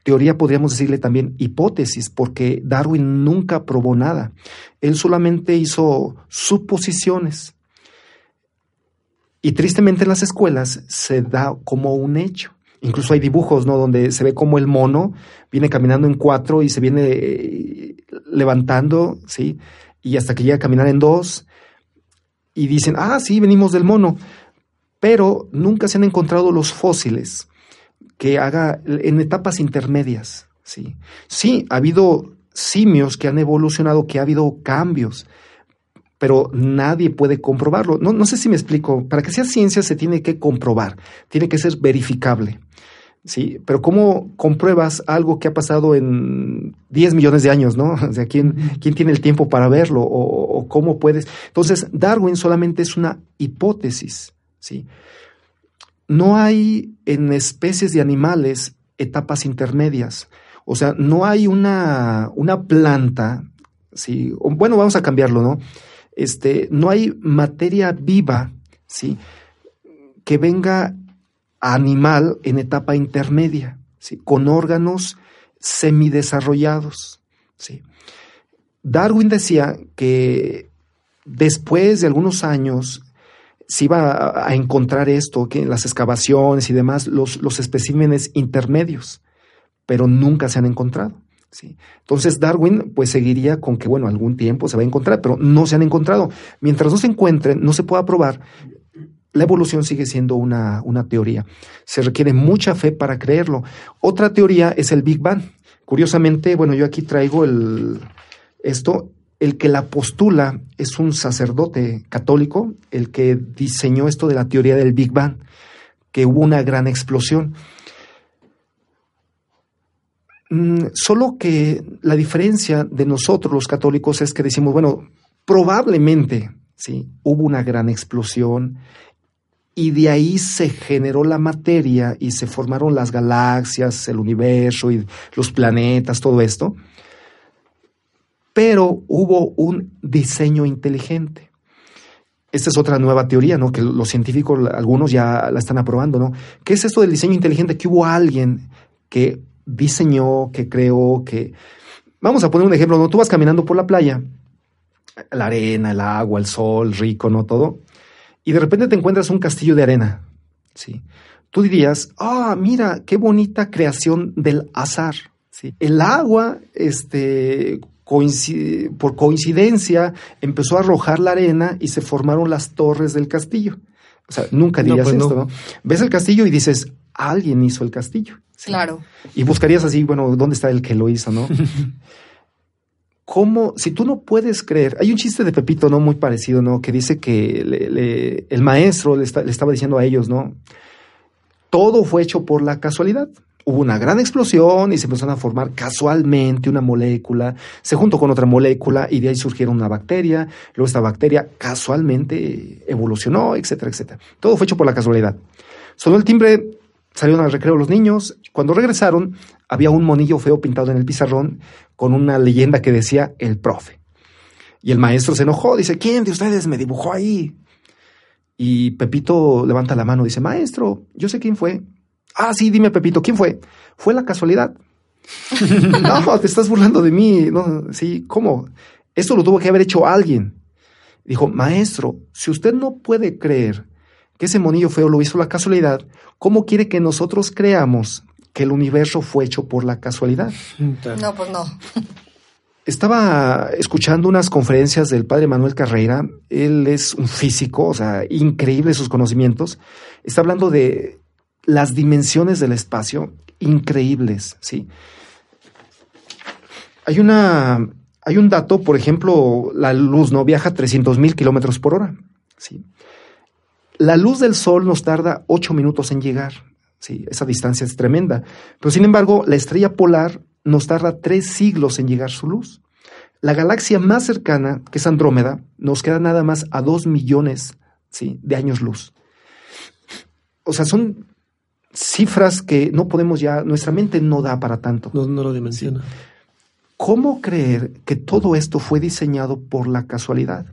teoría podríamos decirle también hipótesis, porque Darwin nunca probó nada. Él solamente hizo suposiciones. Y tristemente en las escuelas se da como un hecho. Incluso hay dibujos, ¿no? Donde se ve como el mono viene caminando en cuatro y se viene eh, levantando, ¿sí? Y hasta que llega a caminar en dos. Y dicen, ah, sí, venimos del mono. Pero nunca se han encontrado los fósiles que haga en etapas intermedias. Sí, sí ha habido simios que han evolucionado, que ha habido cambios, pero nadie puede comprobarlo. No, no sé si me explico. Para que sea ciencia se tiene que comprobar, tiene que ser verificable. Sí, pero ¿cómo compruebas algo que ha pasado en 10 millones de años, no? *laughs* O sea, ¿quién, quién tiene el tiempo para verlo? O, o, cómo puedes? Entonces, Darwin solamente es una hipótesis, ¿sí? no hay en especies de animales etapas intermedias. O sea, no hay una, una planta, ¿sí? bueno, vamos a cambiarlo, ¿no? Este, no hay materia viva, ¿sí? Que venga animal en etapa intermedia, ¿sí? Con órganos semidesarrollados, ¿sí? Darwin decía que después de algunos años se iba a, encontrar esto, que en las excavaciones y demás, los, los especímenes intermedios, pero nunca se han encontrado. ¿sí? Entonces Darwin pues seguiría con que, bueno, algún tiempo se va a encontrar, pero no se han encontrado. Mientras no se encuentren, no se pueda probar, la evolución sigue siendo una, una teoría. Se requiere mucha fe para creerlo. Otra teoría es el Big Bang. Curiosamente, bueno, yo aquí traigo el, esto, el que la postula es un sacerdote católico, el que diseñó esto de la teoría del Big Bang, que hubo una gran explosión. Mm, solo que la diferencia de nosotros los católicos es que decimos, bueno, probablemente, sí, hubo una gran explosión y de ahí se generó la materia y se formaron las galaxias, el universo y los planetas, todo esto pero hubo un diseño inteligente. Esta es otra nueva teoría, ¿no? Que los científicos, algunos ya la están aprobando, ¿no? ¿Qué es esto del diseño inteligente? Que hubo alguien que diseñó, que creó, que... Vamos a poner un ejemplo, ¿no? Tú vas caminando por la playa, la arena, el agua, el sol, rico, ¿no? Todo. Y de repente te encuentras un castillo de arena, ¿sí? Tú dirías, ah, mira, qué bonita creación del azar, ¿sí? El agua, este, por coincidencia, empezó a arrojar la arena y se formaron las torres del castillo. O sea, nunca No, dirías pues no. esto, ¿no? Ves el castillo y dices, alguien hizo el castillo. ¿sí? Claro. Y buscarías así, bueno, ¿dónde está el que lo hizo, no? *laughs* ¿Cómo? Si tú no puedes creer, hay un chiste de Pepito, ¿no? Muy parecido, ¿no? Que dice que el maestro le, le estaba diciendo a ellos, ¿no? Todo fue hecho por la casualidad. Hubo una gran explosión y se empezaron a formar casualmente una molécula, se juntó con otra molécula y de ahí surgieron una bacteria, luego esta bacteria casualmente evolucionó, etcétera, etcétera. Todo fue hecho por la casualidad. Sonó el timbre, salieron al recreo los niños. Cuando regresaron, había un monillo feo pintado en el pizarrón con una leyenda que decía el profe. Y el maestro se enojó, dice, ¿quién de ustedes me dibujó ahí? Y Pepito levanta la mano, dice, maestro, yo sé quién fue. Ah, sí, dime Pepito, ¿quién fue? Fue la casualidad. *laughs* no, te estás burlando de mí. No, sí, ¿cómo? Esto lo tuvo que haber hecho alguien. Dijo, maestro, si usted no puede creer que ese monillo feo lo hizo la casualidad, ¿cómo quiere que nosotros creamos que el universo fue hecho por la casualidad? No, pues no. Estaba escuchando unas conferencias del padre Manuel Carreira. Él es un físico, o sea, increíble sus conocimientos. Está hablando de las dimensiones del espacio, increíbles, ¿sí? Hay una, hay un dato, por ejemplo, la luz no viaja a 300 mil kilómetros por hora, ¿sí? La luz del sol nos tarda ocho minutos en llegar, ¿sí? Esa distancia es tremenda. Pero sin embargo, la estrella polar nos tarda tres siglos en llegar su luz. La galaxia más cercana, que es Andrómeda, nos queda nada más a dos millones ¿sí? de años luz. O sea, son cifras que no podemos ya, nuestra mente no da para tanto. No, no lo dimensiona. ¿Cómo creer que todo esto fue diseñado por la casualidad?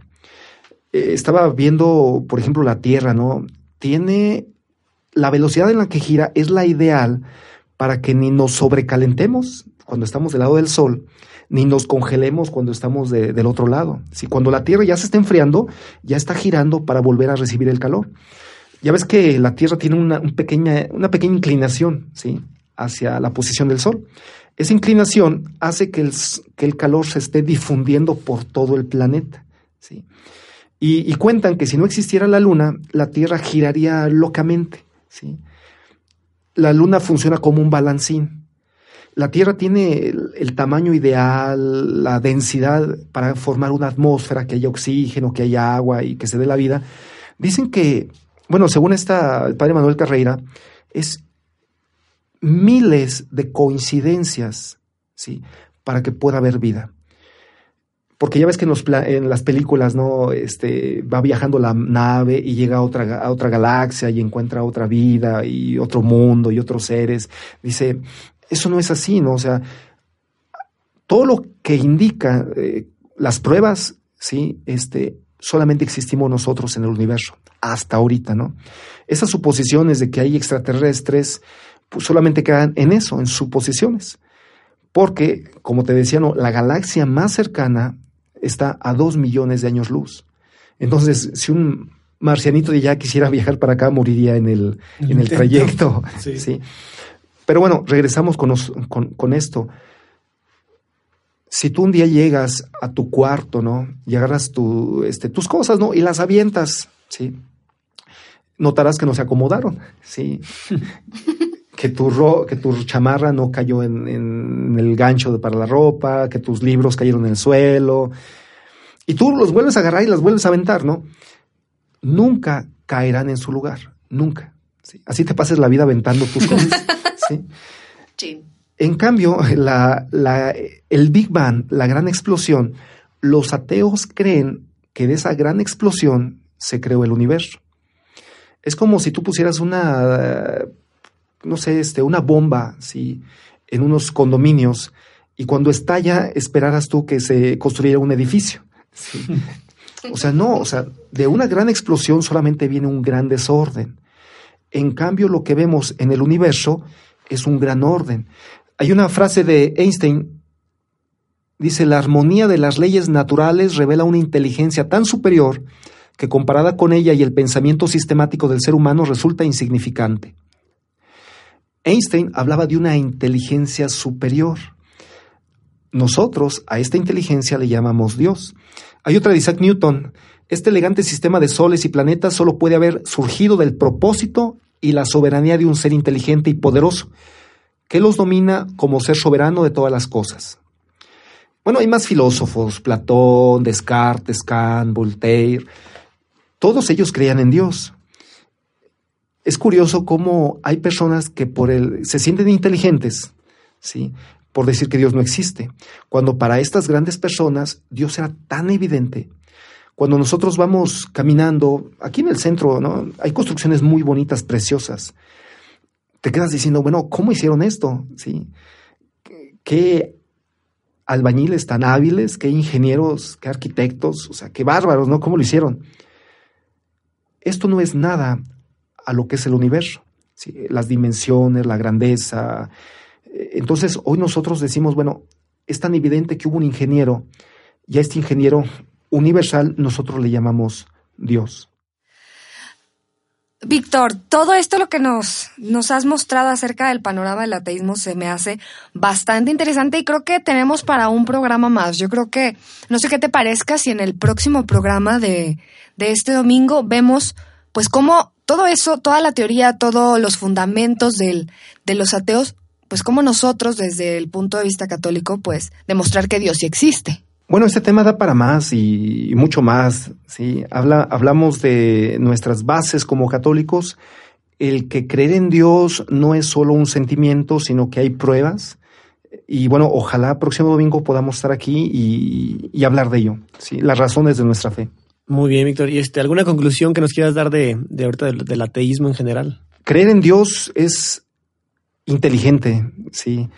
Eh, estaba viendo, por ejemplo, la Tierra, ¿no? Tiene la velocidad en la que gira es la ideal para que ni nos sobrecalentemos cuando estamos del lado del Sol, ni nos congelemos cuando estamos de- del otro lado. Si cuando la Tierra ya se está enfriando, ya está girando para volver a recibir el calor. Ya ves que la Tierra tiene una, un pequeña, una pequeña inclinación, ¿sí? Hacia la posición del Sol. Esa inclinación hace que el, que el calor se esté difundiendo por todo el planeta, ¿sí? Y cuentan que si no existiera la Luna, la Tierra giraría locamente, ¿sí? La Luna funciona como un balancín. La Tierra tiene el, tamaño ideal, la densidad para formar una atmósfera, que haya oxígeno, que haya agua y que se dé la vida. Dicen que, bueno, según esta, el padre Manuel Carreira, es miles de coincidencias, ¿sí? Para que pueda haber vida. Porque ya ves que en, los en las películas, ¿no? Este, va viajando la nave y llega a otra, a otra galaxia y encuentra otra vida y otro mundo y otros seres. Dice, eso no es así, ¿no? O sea, todo lo que indica eh, las pruebas, ¿sí? Este, solamente existimos nosotros en el universo, hasta ahorita, ¿no? Esas suposiciones de que hay extraterrestres, pues solamente quedan en eso, en suposiciones. Porque, como te decía, no, la galaxia más cercana está a dos millones de años luz. Entonces, si un marcianito de allá quisiera viajar para acá, moriría en el, El en el trayecto. *laughs* Sí. Sí. Pero bueno, regresamos con, os- con, con esto. Si tú un día llegas a tu cuarto, ¿no? Y agarras tu, este, tus cosas, ¿no? Y las avientas, ¿sí? Notarás que no se acomodaron, ¿sí? *laughs* que, tu ro- que tu chamarra no cayó en, en el gancho de, para la ropa, que tus libros cayeron en el suelo. Y tú los vuelves a agarrar y las vuelves a aventar, ¿no? Nunca caerán en su lugar, nunca. ¿sí? Así te pases la vida aventando tus cosas, *laughs* ¿sí? En cambio, la- la- el Big Bang, la gran explosión, los ateos creen que de esa gran explosión se creó el universo. Es como si tú pusieras una, no sé, este, una bomba, ¿sí? en unos condominios y cuando estalla esperaras tú que se construyera un edificio. O sea, no, o sea, de una gran explosión solamente viene un gran desorden. En cambio, lo que vemos en el universo es un gran orden. Hay una frase de Einstein, dice, la armonía de las leyes naturales revela una inteligencia tan superior que comparada con ella y el pensamiento sistemático del ser humano resulta insignificante. Einstein hablaba de una inteligencia superior. Nosotros a esta inteligencia le llamamos Dios. Hay otra de Isaac Newton. Este elegante sistema de soles y planetas solo puede haber surgido del propósito y la soberanía de un ser inteligente y poderoso, que los domina como ser soberano de todas las cosas. Bueno, hay más filósofos, Platón, Descartes, Kant, Voltaire. Todos ellos creían en Dios. Es curioso cómo hay personas que por el, se sienten inteligentes, ¿sí? por decir que Dios no existe, cuando para estas grandes personas Dios era tan evidente. Cuando nosotros vamos caminando, aquí en el centro, ¿no? Hay construcciones muy bonitas, preciosas. Te quedas diciendo, bueno, ¿cómo hicieron esto? ¿Sí? ¿Qué albañiles tan hábiles, qué ingenieros, qué arquitectos, o sea, qué bárbaros, ¿no? ¿Cómo lo hicieron? Esto no es nada a lo que es el universo, las dimensiones, la grandeza. Entonces, hoy nosotros decimos, bueno, es tan evidente que hubo un ingeniero y a este ingeniero universal nosotros le llamamos Dios. Víctor, todo esto lo que nos, nos has mostrado acerca del panorama del ateísmo se me hace bastante interesante y creo que tenemos para un programa más. Yo creo que, no sé qué te parezca si en el próximo programa de, de este domingo vemos pues cómo todo eso, toda la teoría, todos los fundamentos del, de los ateos, pues cómo nosotros desde el punto de vista católico, pues demostrar que Dios sí existe. Bueno, este tema da para más y, mucho más. ¿sí? Habla, hablamos de nuestras bases como católicos. El que creer en Dios no es solo un sentimiento, sino que hay pruebas. Y bueno, ojalá próximo domingo podamos estar aquí y, hablar de ello, ¿sí? las razones de nuestra fe. Muy bien, Víctor. ¿Y este, alguna conclusión que nos quieras dar de, de ahorita del ateísmo en general? Creer en Dios es inteligente, sí.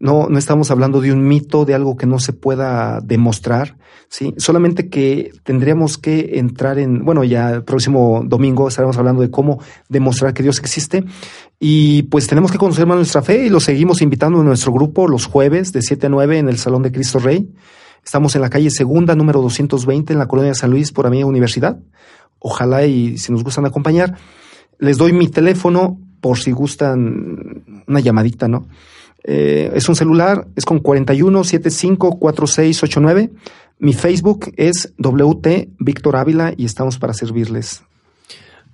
No, no estamos hablando de un mito, de algo que no se pueda demostrar, sí. Solamente que tendríamos que entrar en, bueno, ya el próximo domingo estaremos hablando de cómo demostrar que Dios existe. Y pues tenemos que conocer más nuestra fe y lo seguimos invitando a nuestro grupo los jueves de 7 a 9 en el Salón de Cristo Rey. Estamos en la calle Segunda, número 220, en la colonia de San Luis, por Amiga Universidad. Ojalá y si nos gustan acompañar, les doy mi teléfono por si gustan una llamadita, ¿no? Eh, es un celular, es con 41 75 4689. Mi Facebook es WT Víctor Ávila y estamos para servirles.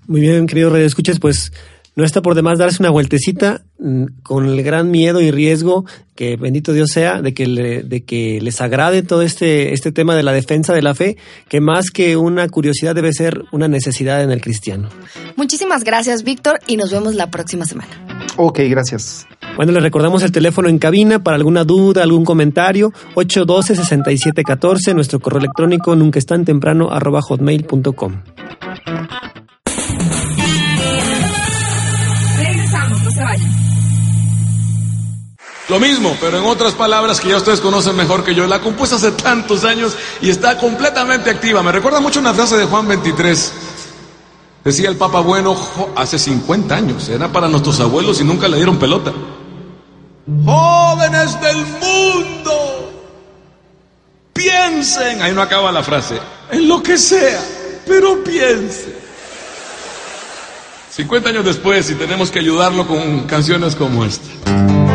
Muy bien, querido Radio Escuches, pues no está por demás darse una vueltecita mm, con el gran miedo y riesgo que bendito Dios sea de que, de que les agrade todo este, este tema de la defensa de la fe, que más que una curiosidad debe ser una necesidad en el cristiano. Muchísimas gracias, Víctor, y nos vemos la próxima semana. Ok, gracias. Bueno, le recordamos el teléfono en cabina para alguna duda, algún comentario, 812-6714, nuestro correo electrónico nunca es tan temprano arroba hotmail.com. Lo mismo, pero en otras palabras que ya ustedes conocen mejor que yo. La compuse hace tantos años y está completamente activa. Me recuerda mucho una frase de Juan 23. Decía el Papa Bueno hace 50 años. Era para nuestros abuelos y nunca le dieron pelota. Jóvenes del mundo, piensen. Ahí no acaba la frase. En lo que sea, pero piensen. 50 años después y tenemos que ayudarlo con canciones como esta.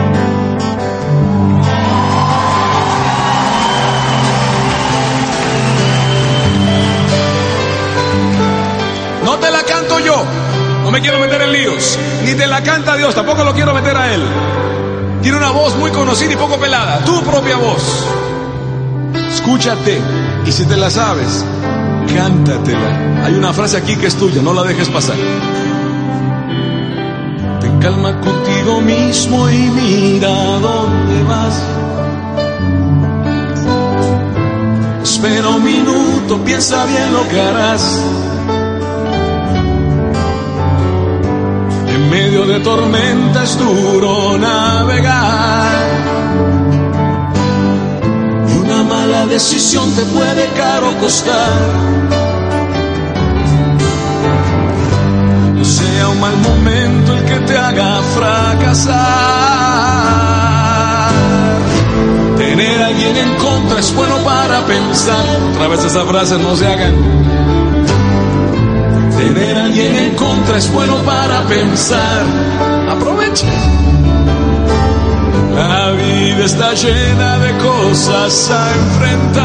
La canta Dios, tampoco lo quiero meter a Él. Tiene una voz muy conocida y poco pelada. Tu propia voz. Escúchate. Y si te la sabes, cántatela. Hay una frase aquí que es tuya, no la dejes pasar. Ten calma contigo mismo y mira dónde vas. Espera un minuto, piensa bien lo que harás. Medio de tormenta es duro navegar. Y una mala decisión te puede caro costar. No sea un mal momento el que te haga fracasar. Tener a alguien en contra es bueno para pensar. Otra vez esas frases no se hagan Tener a alguien en contra es bueno para pensar. Aproveche. está llena de cosas a enfrentar.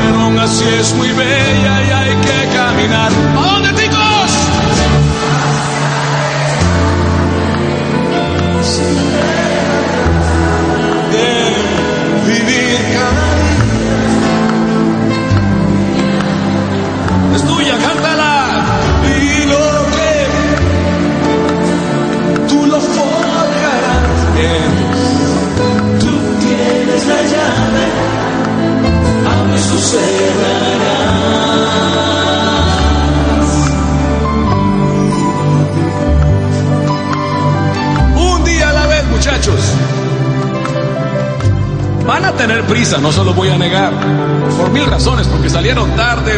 Pero aún así es muy bella y hay que caminar. De vivir cada cántala. Y lo que tú lo forjarás. Tú tienes la llave, abre su Un A tener prisa, no se lo voy a negar. Por mil razones, porque salieron tarde.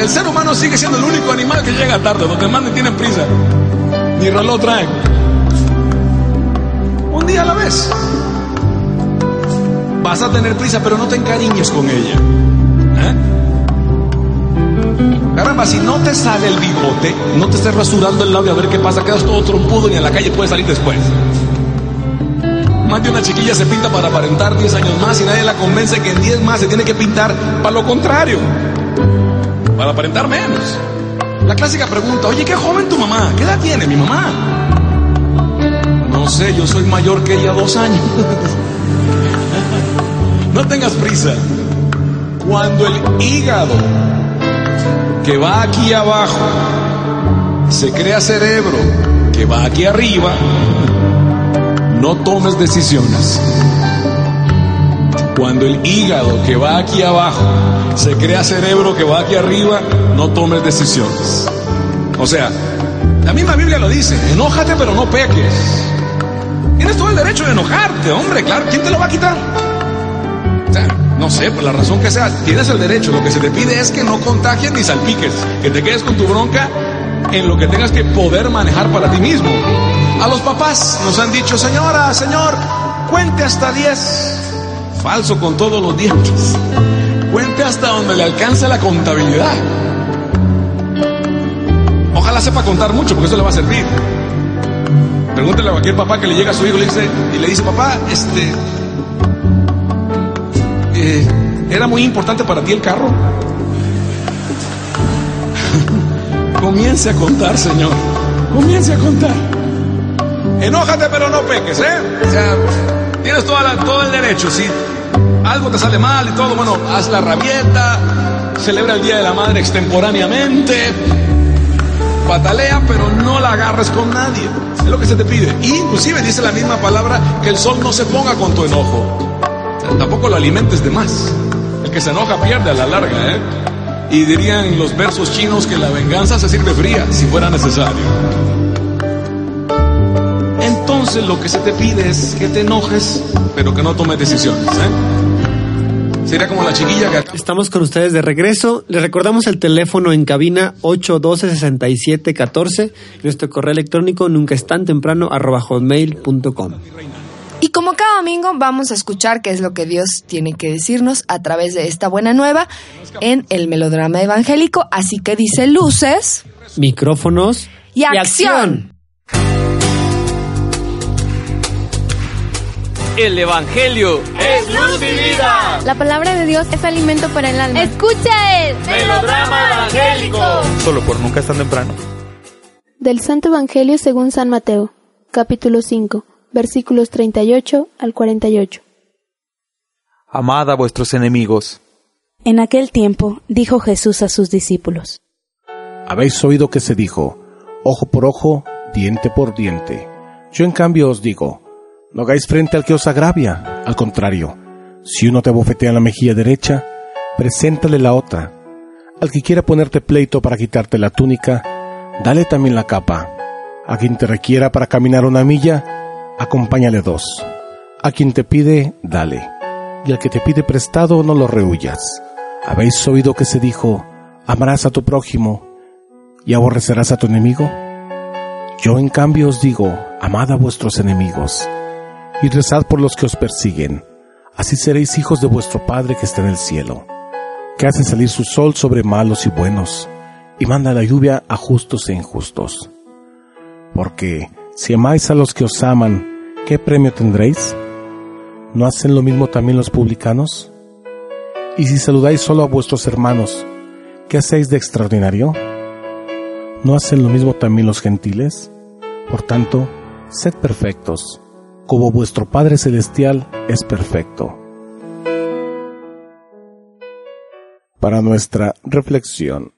El, ser humano sigue siendo el único animal que llega tarde. Los demás tienen prisa. Ni reloj traen. Un día a la vez. Vas a tener prisa, pero no te encariñes con ella. ¿Eh? Caramba, si no te sale el bigote, no te estés rasurando el labio a ver qué pasa, quedas todo trompudo y en la calle puedes salir después. De una chiquilla se pinta para aparentar 10 años más y nadie la convence que en 10 más se tiene que pintar para lo contrario, para aparentar menos. La clásica pregunta, oye, qué joven tu mamá, ¿qué edad tiene mi mamá? No sé, yo soy mayor que ella dos años. *laughs* No tengas prisa. Cuando el hígado que va aquí abajo se crea cerebro que va aquí arriba, no tomes decisiones. Cuando el hígado que va aquí abajo se crea cerebro que va aquí arriba, no tomes decisiones. O sea, la misma Biblia lo dice, enójate pero no peques. Tienes todo el derecho de enojarte, hombre, claro, ¿quién te lo va a quitar? O sea, no sé, por la razón que sea, tienes el derecho. Lo que se te pide es que no contagies ni salpiques, que te quedes con tu bronca en lo que tengas que poder manejar para ti mismo. A los papás nos han dicho, señora, señor, cuente hasta 10. Falso con todos los dientes. Cuente hasta donde le alcance la contabilidad. Ojalá sepa contar mucho, porque eso le va a servir. Pregúntele a cualquier papá que le llega a su hijo le dice, y le dice papá, este, eh, ¿era muy importante para ti el carro? *laughs* Comience a contar, Señor. Comience a contar. Enójate, pero no peques, ¿eh? O sea, tienes toda todo el derecho. Si algo te sale mal y todo, bueno, haz la rabieta, celebra el Día de la Madre extemporáneamente, patalea, pero no la agarres con nadie. Es lo que se te pide. Inclusive dice la misma palabra que el sol no se ponga con tu enojo. O sea, tampoco lo alimentes de más. El que se enoja pierde a la larga, ¿eh? Y dirían los versos chinos que la venganza se sirve fría si fuera necesario. Entonces lo que se te pide es que te enojes, pero que no tomes decisiones, ¿eh? Sería como la chiquilla que acá- Estamos con ustedes de regreso. Les recordamos el teléfono en cabina 812-6714. Nuestro correo electrónico nunca es tan temprano arroba hotmail.com. Y como cada domingo vamos a escuchar qué es lo que Dios tiene que decirnos a través de esta buena nueva en el melodrama evangélico. Así que dice luces Micrófonos y, acción. El Evangelio es luz y vida. La palabra de Dios es alimento para el alma. Escucha el Melodrama evangélico. Solo por nunca es tan temprano. Del Santo Evangelio según San Mateo, capítulo 5, versículos 38 al 48. Amad a vuestros enemigos. En aquel tiempo dijo Jesús a sus discípulos, Habéis oído que se dijo, ojo por ojo, diente por diente. Yo en cambio os digo, no hagáis frente al que os agravia. Al contrario, si uno te bofetea en la mejilla derecha, preséntale la otra. Al que quiera ponerte pleito para quitarte la túnica, dale también la capa. A quien te requiera para caminar una milla, acompáñale dos. A quien te pide, dale. Y al que te pide prestado, no lo rehuyas. Habéis oído que se dijo, amarás a tu prójimo y aborrecerás a tu enemigo. Yo en cambio os digo, amad a vuestros enemigos y rezad por los que os persiguen. Así seréis hijos de vuestro Padre que está en el cielo, que hace salir su sol sobre malos y buenos, y manda la lluvia a justos e injustos. Porque si amáis a los que os aman, ¿qué premio tendréis? ¿No hacen lo mismo también los publicanos? Y si saludáis solo a vuestros hermanos, ¿qué hacéis de extraordinario? ¿No hacen lo mismo también los gentiles? Por tanto, sed perfectos, como vuestro Padre Celestial es perfecto. Para nuestra reflexión.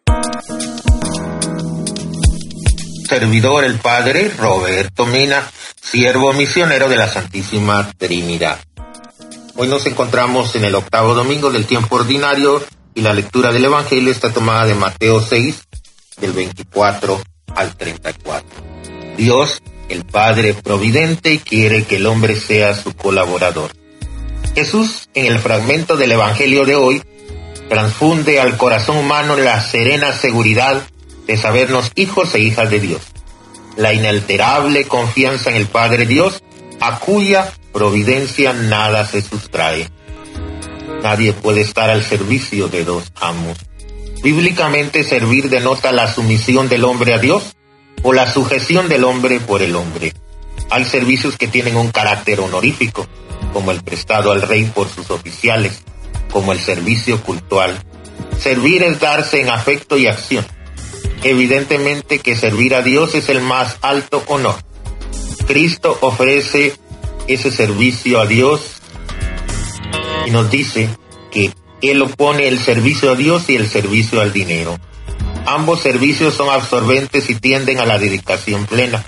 Servidor el Padre Roberto Mina, siervo misionero de la Santísima Trinidad. Hoy nos encontramos en el octavo domingo del tiempo ordinario y la lectura del Evangelio está tomada de Mateo 6, del 24 al 34. Dios, el Padre Providente, quiere que el hombre sea su colaborador. Jesús, en el fragmento del Evangelio de hoy, transfunde al corazón humano la serena seguridad de sabernos hijos e hijas de Dios. La inalterable confianza en el Padre Dios, a cuya providencia nada se sustrae. Nadie puede estar al servicio de dos amos. Bíblicamente servir denota la sumisión del hombre a Dios o la sujeción del hombre por el hombre. Hay servicios que tienen un carácter honorífico, como el prestado al rey por sus oficiales, como el servicio cultural. Servir es darse en afecto y acción. Evidentemente que servir a Dios es el más alto honor. Cristo ofrece ese servicio a Dios y nos dice que Él opone el servicio a Dios y el servicio al dinero. Ambos servicios son absorbentes y tienden a la dedicación plena.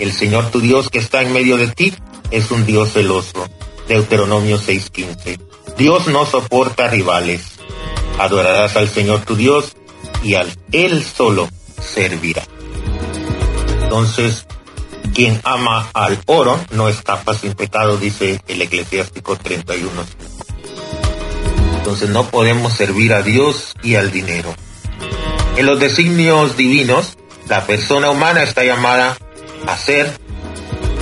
El Señor tu Dios que está en medio de ti es un Dios celoso. Deuteronomio 6:15. Dios no soporta rivales. Adorarás al Señor tu Dios y al Él solo servirá. Entonces, quien ama al oro no escapa sin pecado, dice el eclesiástico 31. Entonces no podemos servir a Dios y al dinero. En los designios divinos, la persona humana está llamada a ser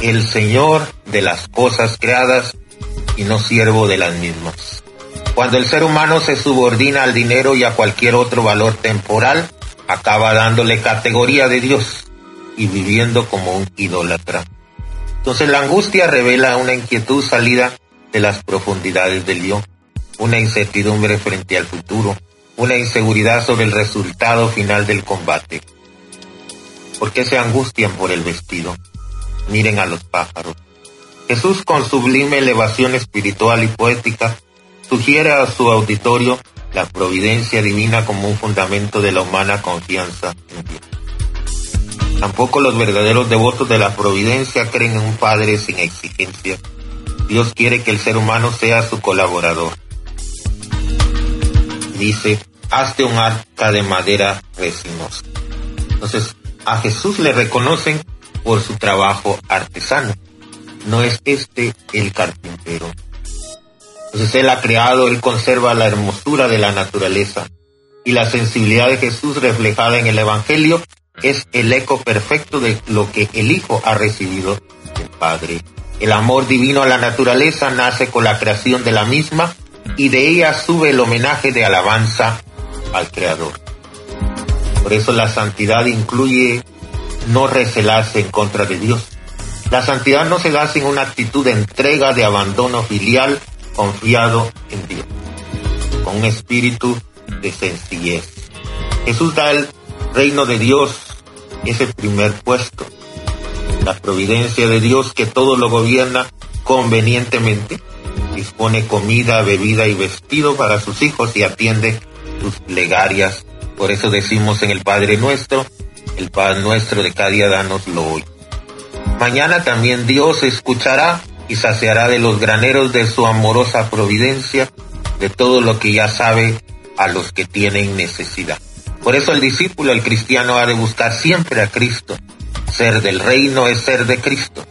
el Señor de las cosas creadas y no siervo de las mismas. Cuando el ser humano se subordina al dinero y a cualquier otro valor temporal, acaba dándole categoría de Dios y viviendo como un idólatra. Entonces la angustia revela una inquietud salida de las profundidades del yo, una incertidumbre frente al futuro, una inseguridad sobre el resultado final del combate. ¿Por qué se angustian por el vestido? Miren a los pájaros. Jesús con sublime elevación espiritual y poética sugiere a su auditorio la providencia divina como un fundamento de la humana confianza en Dios. Tampoco los verdaderos devotos de la providencia creen en un Padre sin exigencia. Dios quiere que el ser humano sea su colaborador. Dice, hazte un arca de madera resinosa. Entonces, a Jesús le reconocen por su trabajo artesano. No es este el carpintero. Entonces Él ha creado, Él conserva la hermosura de la naturaleza. Y la sensibilidad de Jesús reflejada en el Evangelio es el eco perfecto de lo que el Hijo ha recibido del Padre. El amor divino a la naturaleza nace con la creación de la misma y de ella sube el homenaje de alabanza al Creador. Por eso la santidad incluye no recelarse en contra de Dios. La santidad no se da sin una actitud de entrega, de abandono filial, confiado en Dios, con un espíritu de sencillez. Jesús da el reino de Dios, ese primer puesto. La providencia de Dios que todo lo gobierna convenientemente, dispone comida, bebida y vestido para sus hijos y atiende sus plegarias. Por eso decimos en el Padre nuestro, el Padre nuestro de cada día danoslo hoy. Mañana también Dios escuchará y saciará de los graneros de su amorosa providencia de todo lo que ya sabe a los que tienen necesidad. Por eso el discípulo, el cristiano, ha de buscar siempre a Cristo. Ser del reino es ser de Cristo.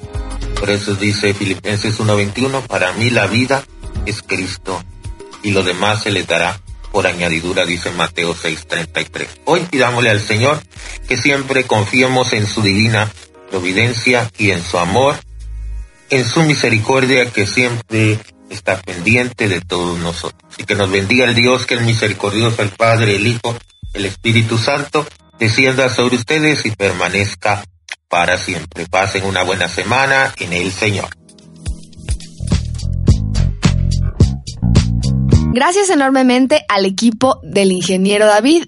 Por eso dice Filipenses 1.21, para mí la vida es Cristo y lo demás se les dará por añadidura, dice Mateo 6:33. Hoy pidámosle al Señor que siempre confiemos en su divina providencia y en su amor, en su misericordia que siempre está pendiente de todos nosotros. Y que nos bendiga el Dios que es misericordioso, el Padre, el Hijo, el Espíritu Santo, descienda sobre ustedes y permanezca para siempre. Pasen una buena semana en el Señor. Gracias enormemente al equipo del ingeniero David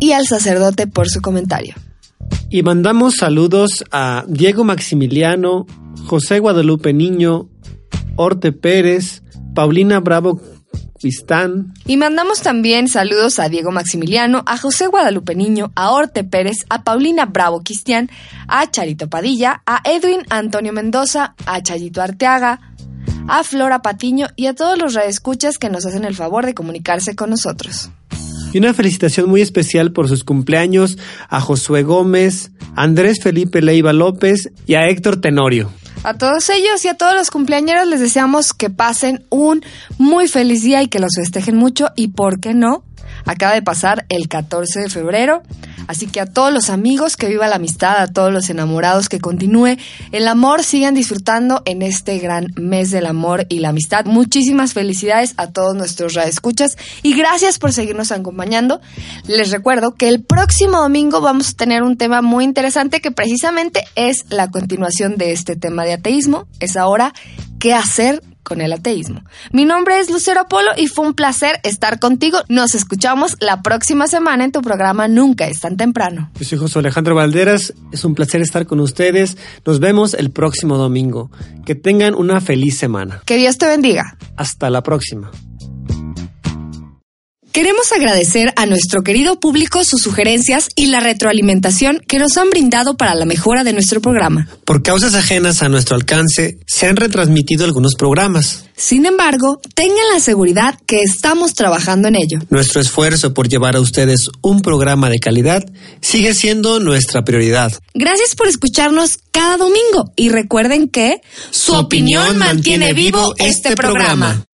y al sacerdote por su comentario. Y mandamos saludos a Diego Maximiliano, José Guadalupe Niño, Orte Pérez, Paulina Bravo y mandamos también saludos a Diego Maximiliano, a José Guadalupe Niño, a Orte Pérez, a Paulina Bravo Cristian, a Charito Padilla, a Edwin Antonio Mendoza, a Chayito Arteaga, a Flora Patiño y a todos los radioescuchas que nos hacen el favor de comunicarse con nosotros. Y una felicitación muy especial por sus cumpleaños a Josué Gómez, a Andrés Felipe Leiva López y a Héctor Tenorio. A todos ellos y a todos los cumpleañeros les deseamos que pasen un muy feliz día y que los festejen mucho y, ¿por qué no? Acaba de pasar el 14 de febrero, así que a todos los amigos que viva la amistad, a todos los enamorados que continúe el amor, sigan disfrutando en este gran mes del amor y la amistad. Muchísimas felicidades a todos nuestros radioescuchas y gracias por seguirnos acompañando. Les recuerdo que el próximo domingo vamos a tener un tema muy interesante que precisamente es la continuación de este tema de ateísmo. Es ahora qué hacer con el ateísmo. Mi nombre es Lucero Polo y fue un placer estar contigo. Nos escuchamos la próxima semana en tu programa Nunca es tan temprano. Yo soy José Alejandro Valderas, es un placer estar con ustedes. Nos vemos el próximo domingo. Que tengan una feliz semana. Que Dios te bendiga. Hasta la próxima. Queremos agradecer a nuestro querido público sus sugerencias y la retroalimentación que nos han brindado para la mejora de nuestro programa. Por causas ajenas a nuestro alcance, se han retransmitido algunos programas. Sin embargo, tengan la seguridad que estamos trabajando en ello. Nuestro esfuerzo por llevar a ustedes un programa de calidad sigue siendo nuestra prioridad. Gracias por escucharnos cada domingo y recuerden que su opinión mantiene vivo este programa.